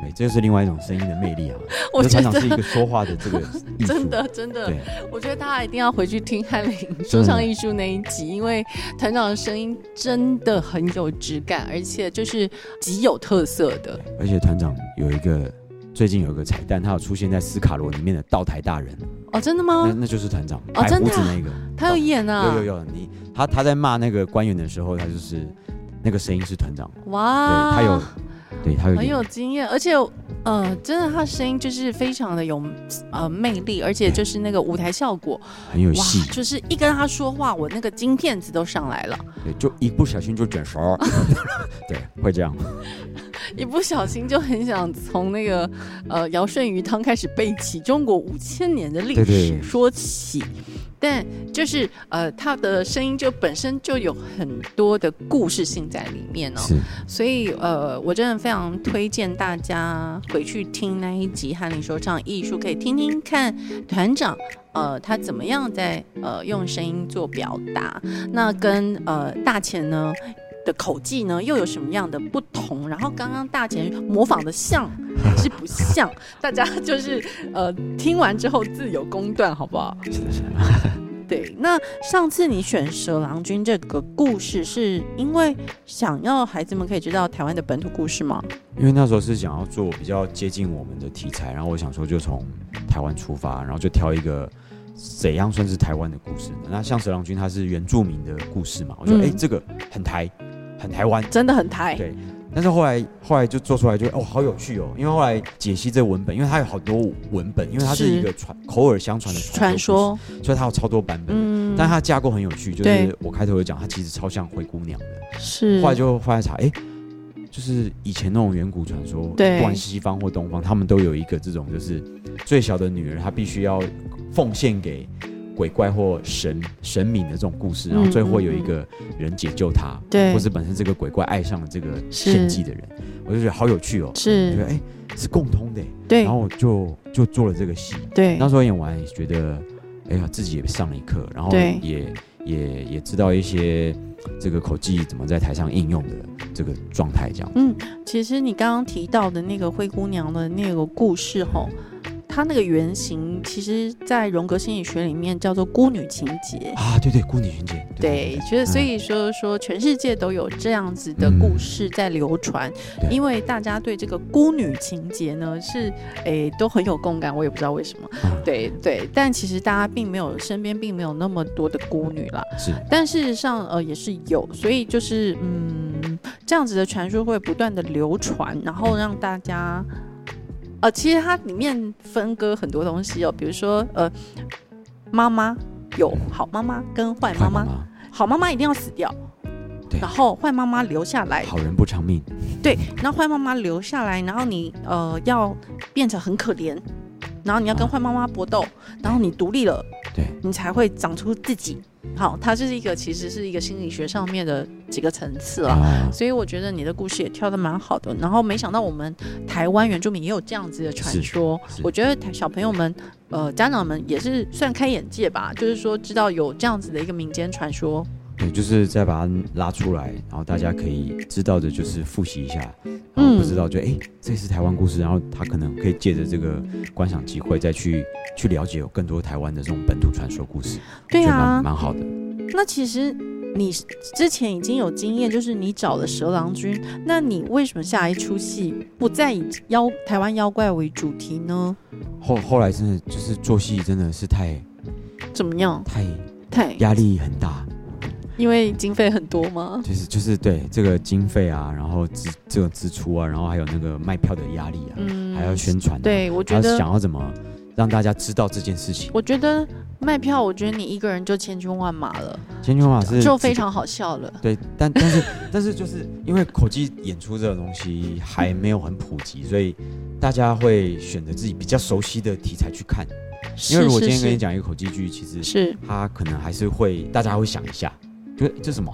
对，这就是另外一种声音的魅力啊！我觉得是一个说话的这个真的 真的，对，我觉得大家一定要回去听翰林说唱艺术那一集，因为团长的声音真的很有质感，而且就是极有特色的。而且团长有一个最近有一个彩蛋，他有出现在斯卡罗里面的道台大人哦，真的吗？那那就是团长白胡子那个，他有演啊？有有有，你他他在骂那个官员的时候，他就是那个声音是团长哇，对他有。对他很有经验，而且，呃，真的，他声音就是非常的有呃魅力，而且就是那个舞台效果很有戏，就是一跟他说话，我那个金片子都上来了。对，就一不小心就卷舌，对，会这样。一不小心就很想从那个呃尧舜禹汤开始背起中国五千年的历史说起。但就是呃，他的声音就本身就有很多的故事性在里面哦，所以呃，我真的非常推荐大家回去听那一集《翰林说唱艺术》，可以听听看团长呃他怎么样在呃用声音做表达，那跟呃大钱呢的口技呢又有什么样的不同？然后刚刚大前模仿的像还是不像？大家就是呃听完之后自有公断，好不好？是的，是的。对，那上次你选蛇郎君这个故事，是因为想要孩子们可以知道台湾的本土故事吗？因为那时候是想要做比较接近我们的题材，然后我想说就从台湾出发，然后就挑一个怎样算是台湾的故事呢。那像蛇郎君他是原住民的故事嘛，我觉得哎这个很台，很台湾，真的很台。对。但是后来，后来就做出来就哦，好有趣哦！因为后来解析这文本，因为它有好多文本，因为它是一个传口耳相传的传说，所以它有超多版本。嗯，但它架构很有趣，就是我开头有讲，它其实超像灰姑娘的。是。后来就后来查，哎，就是以前那种远古传说，不管西方或东方，他们都有一个这种，就是最小的女儿，她必须要奉献给。鬼怪或神神明的这种故事，然后最后有一个人解救他，对，或是本身这个鬼怪爱上了这个献祭的人，我就觉得好有趣哦，是，觉得哎是共通的，对，然后就就做了这个戏，对，那时候演完觉得哎呀自己也上了一课，然后也也也知道一些这个口技怎么在台上应用的这个状态，这样，嗯，其实你刚刚提到的那个灰姑娘的那个故事，吼。它那个原型，其实，在荣格心理学里面叫做孤女情节。啊，对对，孤女情节，对，其实所以说说全世界都有这样子的故事在流传，因为大家对这个孤女情节呢是诶都很有共感，我也不知道为什么，对对，但其实大家并没有身边并没有那么多的孤女啦，是，但事实上呃也是有，所以就是嗯这样子的传说会不断的流传，然后让大家。呃，其实它里面分割很多东西哦，比如说呃，妈妈有好妈妈跟坏妈妈，好妈妈一定要死掉，然后坏妈妈留下来，好人不长命，对，那坏妈妈留下来，然后你呃要变成很可怜，然后你要跟坏妈妈搏斗，然后你独立了，对你才会长出自己。好，它就是一个，其实是一个心理学上面的几个层次啊，所以我觉得你的故事也跳的蛮好的。然后没想到我们台湾原住民也有这样子的传说，我觉得台小朋友们，呃，家长们也是算开眼界吧，就是说知道有这样子的一个民间传说。对，就是再把它拉出来，然后大家可以知道的，就是复习一下。然后，不知道就哎，这是台湾故事，然后他可能可以借着这个观赏机会，再去去了解有更多台湾的这种本土传说故事。对啊，蛮好的。那其实你之前已经有经验，就是你找了蛇郎君，那你为什么下一出戏不再以妖台湾妖怪为主题呢？后后来真的就是做戏真的是太怎么样？太太压力很大。因为经费很多吗？就是就是对这个经费啊，然后支这个支出啊，然后还有那个卖票的压力啊，嗯，还要宣传，对我觉得想要怎么让大家知道这件事情。我觉得卖票，我觉得你一个人就千军万马了，千军万马是就非常好笑了。对，但但是 但是就是因为口技演出这个东西还没有很普及，所以大家会选择自己比较熟悉的题材去看。因为如果今天跟你讲一个口技剧，其实是他可能还是会大家会想一下。这什么？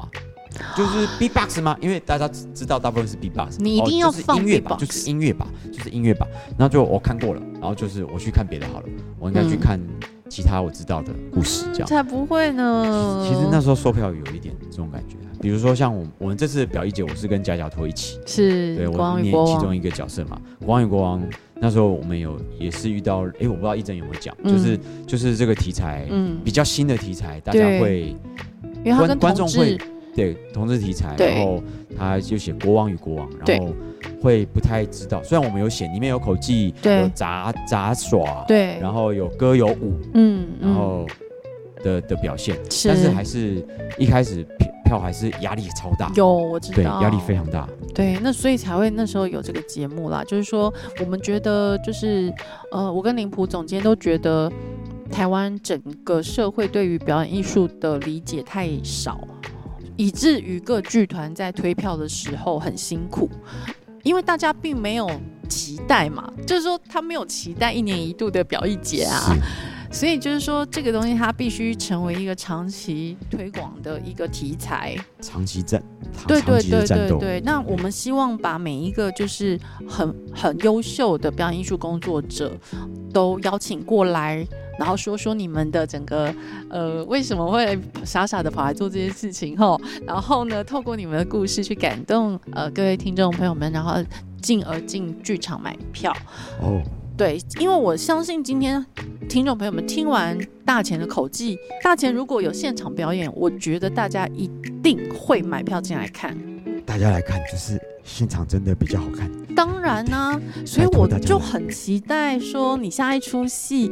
就是 B-box 吗？因为大家知道大部分是 B-box，你一定要放音乐吧，就是音乐吧，就是音乐吧。然后就我看过了，然后就是我去看别的好了，我应该去看其他我知道的故事，这样才不会呢。其实那时候售票有一点这种感觉，比如说像我我们这次表一姐，我是跟贾小托一起，是对我演其中一个角色嘛。国王与国王那时候我们有也是遇到，哎，我不知道一真有没有讲，就是就是这个题材，嗯，比较新的题材，大家会。观观众会对同志题材，然后他就写国王与国王，然后会不太知道。虽然我们有写，里面有口技，有杂杂耍，对，然后有歌有舞，嗯，然后的的表现，但是还是一开始票票还是压力超大。有我知道，对，压力非常大。对，那所以才会那时候有这个节目啦。就是说，我们觉得就是呃，我跟林普总监都觉得。台湾整个社会对于表演艺术的理解太少，以至于各剧团在推票的时候很辛苦，因为大家并没有期待嘛，就是说他没有期待一年一度的表艺节啊，所以就是说这个东西它必须成为一个长期推广的一个题材，长期战，对对对对对。那我们希望把每一个就是很很优秀的表演艺术工作者都邀请过来。然后说说你们的整个，呃，为什么会傻傻的跑来做这些事情？吼，然后呢，透过你们的故事去感动呃各位听众朋友们，然后进而进剧场买票。哦，对，因为我相信今天听众朋友们听完大钱的口技，大钱如果有现场表演，我觉得大家一定会买票进来看。大家来看，就是现场真的比较好看。当然呢，所以我就很期待说你下一出戏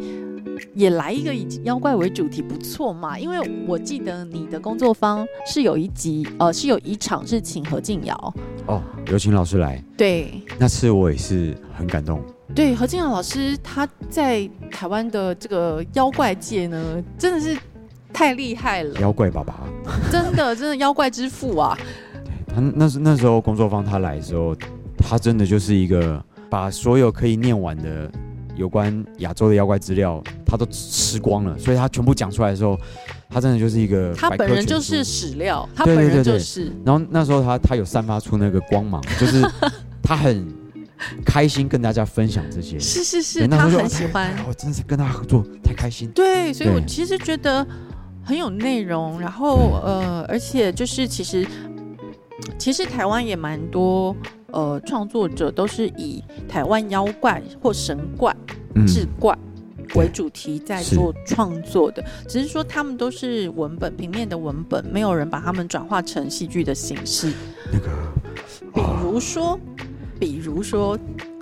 也来一个以妖怪为主题，不错嘛。因为我记得你的工作坊是有一集，呃，是有一场是请何静瑶哦，有请老师来。对，那次我也是很感动。对，何静瑶老师他在台湾的这个妖怪界呢，真的是太厉害了。妖怪爸爸，真的真的妖怪之父啊。他那时那时候工作坊他来的时候，他真的就是一个把所有可以念完的有关亚洲的妖怪资料，他都吃光了。所以他全部讲出来的时候，他真的就是一个他本人就是史料，他本人就是。然后那时候他他有散发出那个光芒，就是 他很开心跟大家分享这些。是是是，他很喜欢。我真的是跟他合作太开心。对，所以我其实觉得很有内容，然后呃，而且就是其实。其实台湾也蛮多，呃，创作者都是以台湾妖怪或神怪志怪为主题在做创作的，只是说他们都是文本平面的文本，没有人把他们转化成戏剧的形式。那个，比如说，比如说，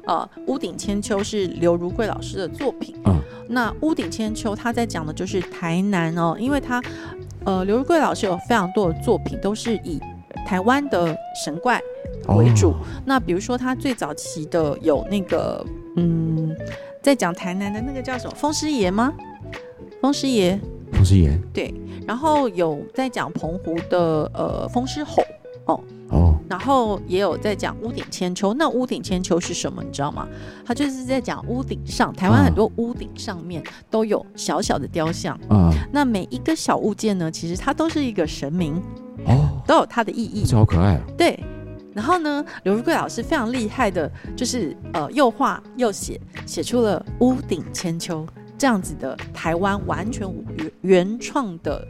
呃，屋顶千秋是刘如桂老师的作品。嗯，那屋顶千秋他在讲的就是台南哦，因为他，呃，刘如桂老师有非常多的作品都是以台湾的神怪为主。那比如说他最早期的有那个，嗯。在讲台南的那个叫什么风师爷吗？风师爷，风师爷，对。然后有在讲澎湖的呃风师吼哦哦，然后也有在讲屋顶千秋。那屋顶千秋是什么？你知道吗？他就是在讲屋顶上，台湾很多屋顶上面都有小小的雕像啊。那每一个小物件呢，其实它都是一个神明哦，都有它的意义。这好可爱啊！对。然后呢，刘如桂老师非常厉害的，就是呃，又画又写，写出了《屋顶千秋》这样子的台湾完全原原创的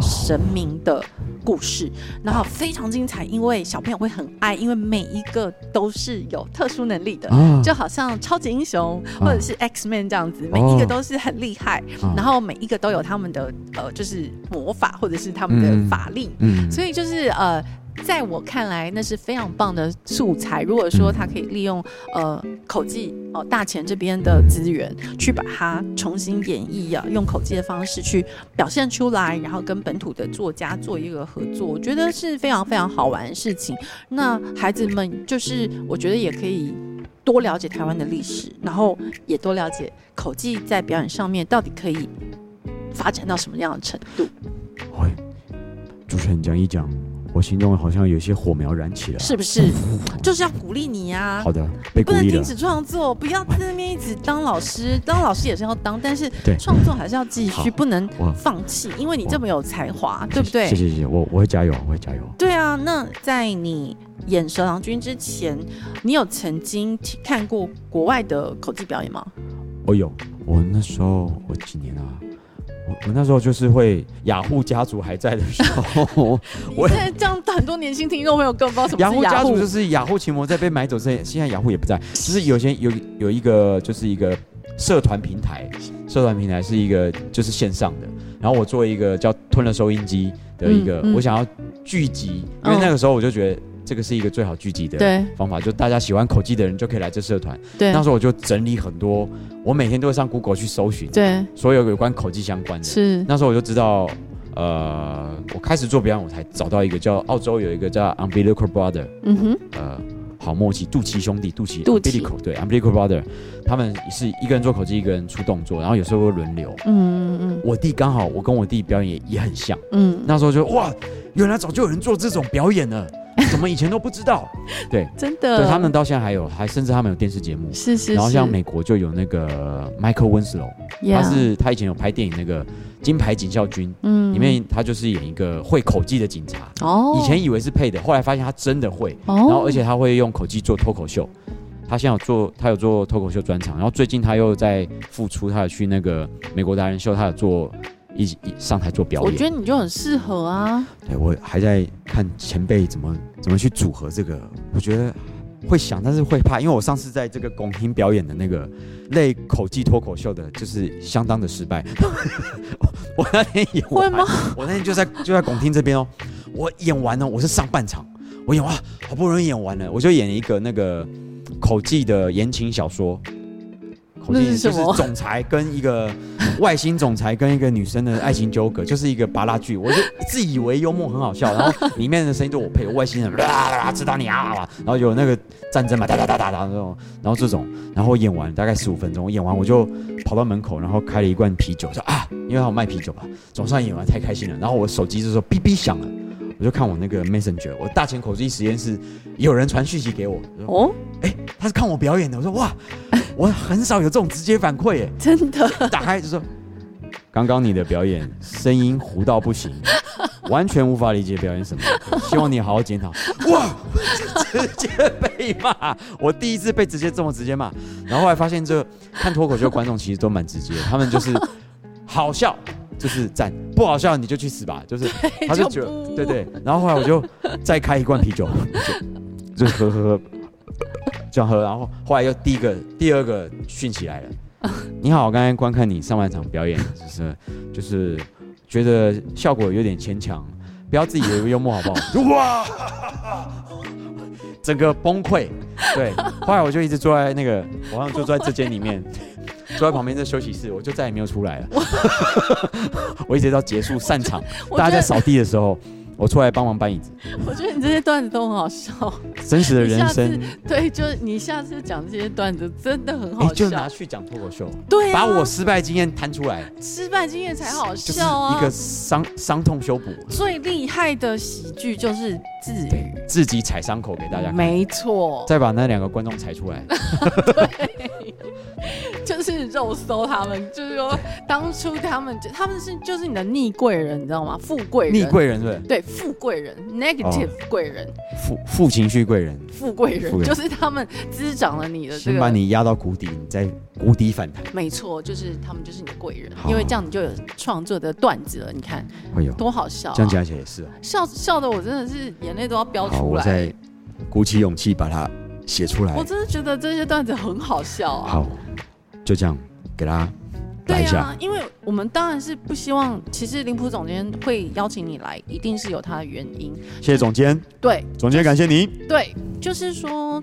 神明的故事，然后非常精彩，因为小朋友会很爱，因为每一个都是有特殊能力的，就好像超级英雄或者是 X Man 这样子，每一个都是很厉害，然后每一个都有他们的呃，就是魔法或者是他们的法力，所以就是呃。在我看来，那是非常棒的素材。如果说他可以利用呃口技哦大钱这边的资源，去把它重新演绎啊，用口技的方式去表现出来，然后跟本土的作家做一个合作，我觉得是非常非常好玩的事情。那孩子们就是我觉得也可以多了解台湾的历史，然后也多了解口技在表演上面到底可以发展到什么样的程度。主持人讲一讲。我心中好像有些火苗燃起了，是不是？就是要鼓励你呀。好的，被鼓励不能停止创作，不要在那边一直当老师。当老师也是要当，但是创作还是要继续，不能放弃，因为你这么有才华，对不对？谢谢谢谢，我我会加油，我会加油。对啊，那在你演蛇郎君之前，你有曾经看过国外的口技表演吗？我有，我那时候我几年啊？我我那时候就是会雅虎家族还在的时候，我现在这样很多年轻听众朋友根本不知道什么雅虎。家族就是雅虎琴魔在被买走之前，现在雅虎也不在，就是有些有有一个就是一个社团平台，社团平台是一个就是线上的，然后我做一个叫吞了收音机的一个，我想要聚集，因为那个时候我就觉得。这个是一个最好聚集的方法，就大家喜欢口技的人就可以来这社团。对，那时候我就整理很多，我每天都会上 Google 去搜寻，对，所有有关口技相关的。是，那时候我就知道，呃，我开始做表演，我才找到一个叫澳洲有一个叫 Umbilical Brother，嗯哼，呃，好默契，杜奇兄弟，杜奇，Umbilical，对，Umbilical Brother，他们是一个人做口技，一个人出动作，然后有时候会轮流。嗯嗯嗯。我弟刚好，我跟我弟表演也也很像。嗯。那时候就哇，原来早就有人做这种表演了。怎么以前都不知道？对，真的。对他们到现在还有，还甚至他们有电视节目。是是。然后像美国就有那个 Michael Winslow，他是他以前有拍电影那个《金牌警校军》，嗯，里面他就是演一个会口技的警察。哦。以前以为是配的，后来发现他真的会。哦。然后而且他会用口技做脱口秀，他现在有做，他有做脱口秀专场。然后最近他又在复出，他有去那个美国达人秀，他有做。一一上台做表演，我觉得你就很适合啊。对我还在看前辈怎么怎么去组合这个，我觉得会想，但是会怕，因为我上次在这个拱厅表演的那个类口技脱口秀的，就是相当的失败。我那天演会吗？我那天就在就在拱厅这边哦，我演完了，我是上半场，我演哇，好不容易演完了，我就演一个那个口技的言情小说。就是总裁跟一个 外星总裁跟一个女生的爱情纠葛，就是一个拔拉剧。我就自以为幽默很好笑，然后里面的声音都我配，外星人啊知道你啊，然后有那个战争嘛哒哒哒哒哒那种，然后这种，然后演完大概十五分钟，演完我就跑到门口，然后开了一罐啤酒，说啊，因为他有卖啤酒嘛，总算演完太开心了。然后我手机就说哔哔响了，我就看我那个 Messenger，我大前口技实验室有人传讯息给我，哦，哎，他是看我表演的，我说哇。我很少有这种直接反馈，哎，真的。打开就说，刚刚你的表演声音糊到不行，完全无法理解表演什么，希望你好好检讨。哇，直接被骂，我第一次被直接这么直接骂。然后后来发现，这看脱口秀观众其实都蛮直接，他们就是好笑就是赞，不好笑你就去死吧，就是他就觉得对对。然后后来我就再开一罐啤酒，就喝喝喝。这样喝，然后后来又第一个、第二个训起来了，你好，我刚才观看你上半场表演，就是就是觉得效果有点牵强，不要自己的幽默好不好？哇，整个崩溃。对，后来我就一直坐在那个，我好像就坐在这间里面，坐在旁边这休息室，我就再也没有出来了。我一直到结束散场，大家在扫地的时候。我出来帮忙搬椅子。我觉得你这些段子都很好笑，真实的人生。对，就是你下次讲这些段子真的很好笑，就拿去讲脱口秀。对，把我失败经验摊出来，失败经验才好笑啊！一个伤伤痛修补。最厉害的喜剧就是自自己踩伤口给大家看，没错。再把那两个观众踩出来。对。就是肉搜他们，就是说当初他们就他们是就是你的逆贵人，你知道吗？富贵人，逆贵人对对，富贵人，negative 贵人，负负情绪贵人，富贵人就是他们滋长了你的，先把你压到谷底，你再谷底反弹。没错，就是他们就是你的贵人，因为这样你就有创作的段子了。你看，会有多好笑，这样讲起来也是啊，笑笑的我真的是眼泪都要飙出来。我再鼓起勇气把它写出来。我真的觉得这些段子很好笑啊。好。就这样给大家对呀，因为我们当然是不希望。其实林普总监会邀请你来，一定是有他的原因。谢谢总监。对，总监感谢您。对，就是说。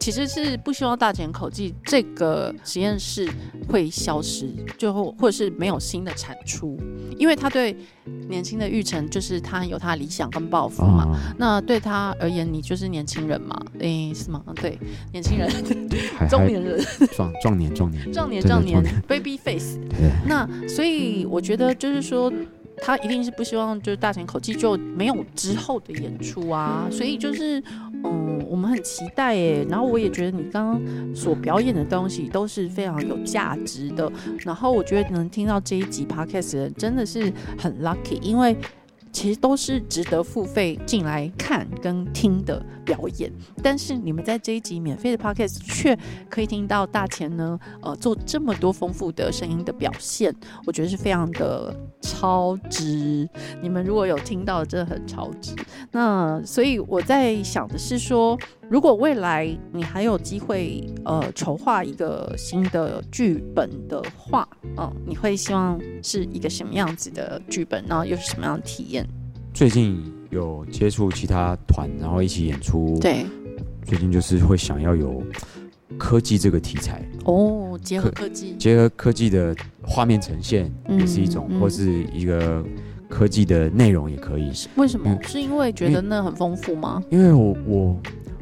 其实是不希望大减口技这个实验室会消失，最后或者是没有新的产出，因为他对年轻的玉成就是他有他的理想跟抱负嘛。那对他而言，你就是年轻人嘛？诶，是吗？对，年轻人，中年人，壮壮年壮年壮年壮年，baby face。那所以我觉得就是说。他一定是不希望就是大前口技就没有之后的演出啊，所以就是嗯，我们很期待耶。然后我也觉得你刚刚所表演的东西都是非常有价值的。然后我觉得能听到这一集 podcast 的人真的是很 lucky，因为。其实都是值得付费进来看跟听的表演，但是你们在这一集免费的 podcast 却可以听到大钱呢，呃，做这么多丰富的声音的表现，我觉得是非常的超值。你们如果有听到，真的很超值。那所以我在想的是说。如果未来你还有机会，呃，筹划一个新的剧本的话，嗯，你会希望是一个什么样子的剧本？然后又是什么样的体验？最近有接触其他团，然后一起演出。对，最近就是会想要有科技这个题材哦，结合科技，结合科技的画面呈现也是一种，或是一个科技的内容也可以。为什么？是因为觉得那很丰富吗？因为我我。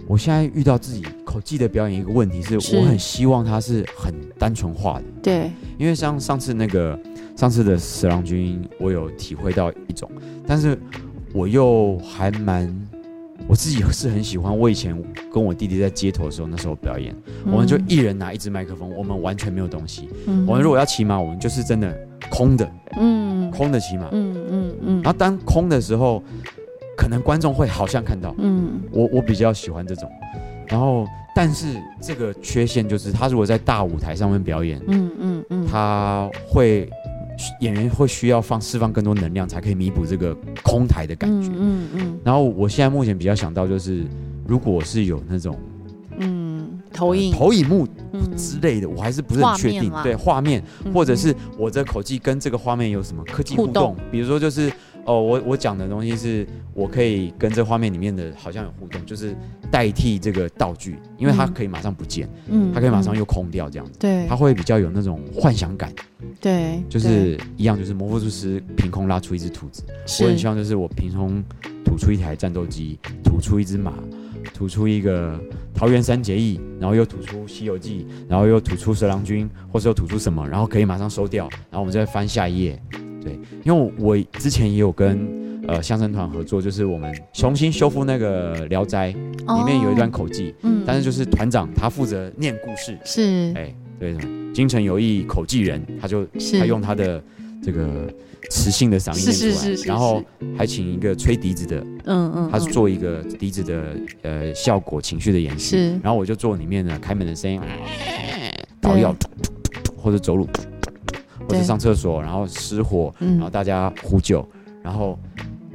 我现在遇到自己口技的表演，一个问题是我很希望它是很单纯化的。对，因为像上次那个上次的十郎君，我有体会到一种，但是我又还蛮我自己是很喜欢。我以前跟我弟弟在街头的时候，那时候表演，我们就一人拿一支麦克风，我们完全没有东西。我们如果要骑马，我们就是真的空的，嗯，空的骑马，嗯嗯嗯。然后当空的时候。可能观众会好像看到，嗯，我我比较喜欢这种，然后但是这个缺陷就是他如果在大舞台上面表演，嗯嗯嗯，他会演员会需要放释放更多能量才可以弥补这个空台的感觉，嗯嗯，然后我现在目前比较想到就是如果是有那种，嗯，投影。投影幕之类的，我还是不是很确定，对画面或者是我的口技跟这个画面有什么科技互动，比如说就是。哦，我我讲的东西是我可以跟这画面里面的好像有互动，就是代替这个道具，因为它可以马上不见，嗯，它可以马上又空掉这样子，对，它会比较有那种幻想感，对，就是一样，就是魔术师凭空拉出一只兔子，我很希望就是我凭空吐出一台战斗机，吐出一只马，吐出一个桃园三结义，然后又吐出西游记，然后又吐出蛇郎君，或是又吐出什么，然后可以马上收掉，然后我们再翻下一页。对，因为我之前也有跟呃相声团合作，就是我们重新修复那个《聊斋》，里面有一段口技，嗯，但是就是团长他负责念故事，是，哎，对，京城有一口技人，他就他用他的这个磁性的嗓音念出来，然后还请一个吹笛子的，嗯嗯，他是做一个笛子的呃效果情绪的演示，然后我就做里面的开门的声音，倒药或者走路。或者上厕所，然后失火，然后大家呼救，然后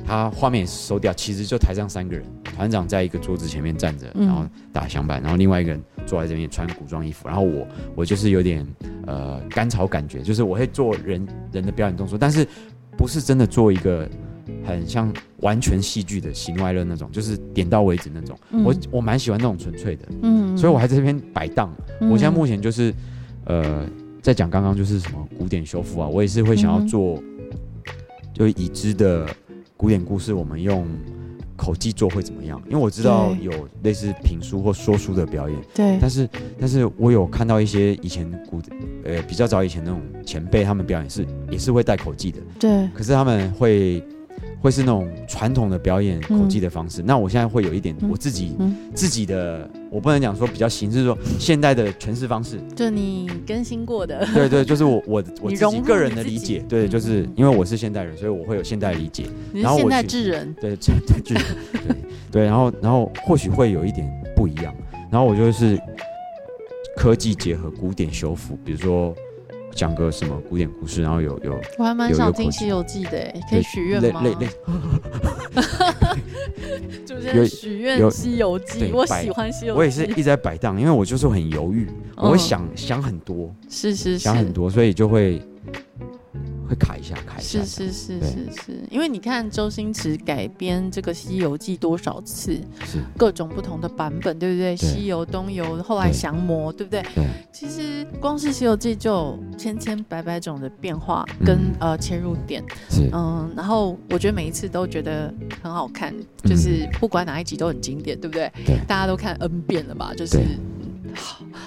他画面收掉，其实就台上三个人，团长在一个桌子前面站着，然后打响板，然后另外一个人坐在这边穿古装衣服，然后我我就是有点呃甘草感觉，就是我会做人人的表演动作，但是不是真的做一个很像完全戏剧的喜怒哀乐那种，就是点到为止那种。我我蛮喜欢那种纯粹的，嗯，所以我还在这边摆档。我现在目前就是呃在讲刚刚就是什么古典修复啊，我也是会想要做，就已知的古典故事，我们用。口技做会怎么样？因为我知道有类似评书或说书的表演，对。但是，但是我有看到一些以前古，呃，比较早以前那种前辈，他们表演是也是会带口技的，对。可是他们会。会是那种传统的表演口技的方式，那我现在会有一点我自己自己的，我不能讲说比较新，是说现代的诠释方式，就你更新过的，对对，就是我我 我自己个人的理解，对，就是因为我是现代人，所以我会有现代理解，然后现代智人，对 现代智人，对对，然后然后或许会有一点不一样，然后我就是科技结合古典修复，比如说。讲个什么古典故事，然后有有，我还蛮想听《西游记》的，可以许愿吗？累累。就是许愿《西游记》，我喜欢《西游记》，我也是一直在摆荡，因为我就是很犹豫，我会想想很多，是是想很多，所以就会。会卡一下，卡一下。是是是是是，因为你看周星驰改编这个《西游记》多少次，是各种不同的版本，对不对？西游、东游，后来降魔，对不对？对。其实光是《西游记》就有千千百百种的变化跟呃切入点，是嗯，然后我觉得每一次都觉得很好看，就是不管哪一集都很经典，对不对？对。大家都看 N 遍了吧？就是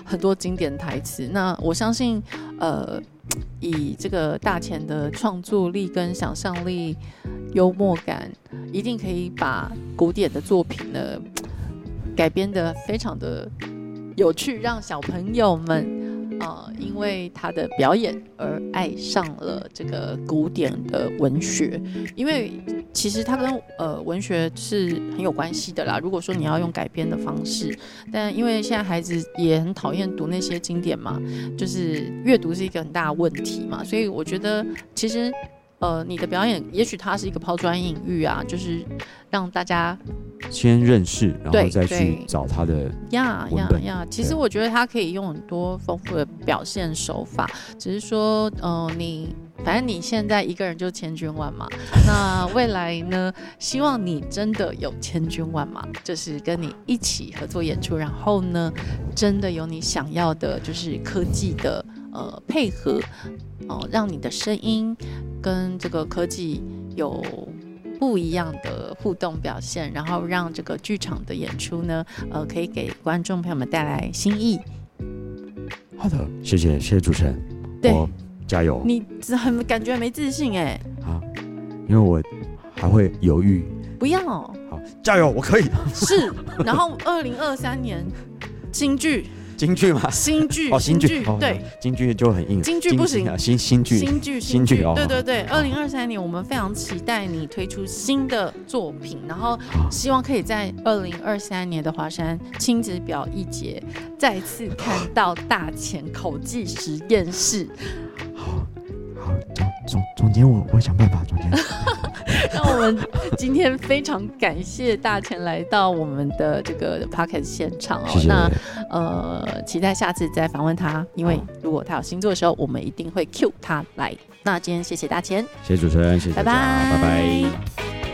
很多经典台词。那我相信，呃。以这个大钱的创作力跟想象力、幽默感，一定可以把古典的作品呢改编的非常的有趣，让小朋友们。啊，因为他的表演而爱上了这个古典的文学，因为其实它跟呃文学是很有关系的啦。如果说你要用改编的方式，但因为现在孩子也很讨厌读那些经典嘛，就是阅读是一个很大的问题嘛，所以我觉得其实。呃，你的表演也许它是一个抛砖引玉啊，就是让大家先认识，然后再去找他的呀呀呀。其实我觉得他可以用很多丰富的表现手法，只是说，呃，你反正你现在一个人就千军万马，那未来呢，希望你真的有千军万马，就是跟你一起合作演出，然后呢，真的有你想要的，就是科技的呃配合。哦，让你的声音跟这个科技有不一样的互动表现，然后让这个剧场的演出呢，呃，可以给观众朋友们带来新意。好的，谢谢，谢谢主持人。对，加油。你很感觉没自信哎。啊，因为我还会犹豫。不要。好，加油，我可以。是，然后二零二三年新剧。京剧嘛，新剧哦，新剧对，京剧就很硬，京剧不行。啊，新新剧，新剧新剧。哦，对对对，二零二三年我们非常期待你推出新的作品，然后希望可以在二零二三年的华山亲子表一节再次看到大前口技实验室。好，总总总监，我我想办法，总监。那我们今天非常感谢大钱来到我们的这个 p o c k e t 现场哦。那呃，期待下次再访问他，因为如果他有新作的时候，我们一定会 Q 他来。那今天谢谢大钱，谢谢主持人，谢谢大家，拜拜拜。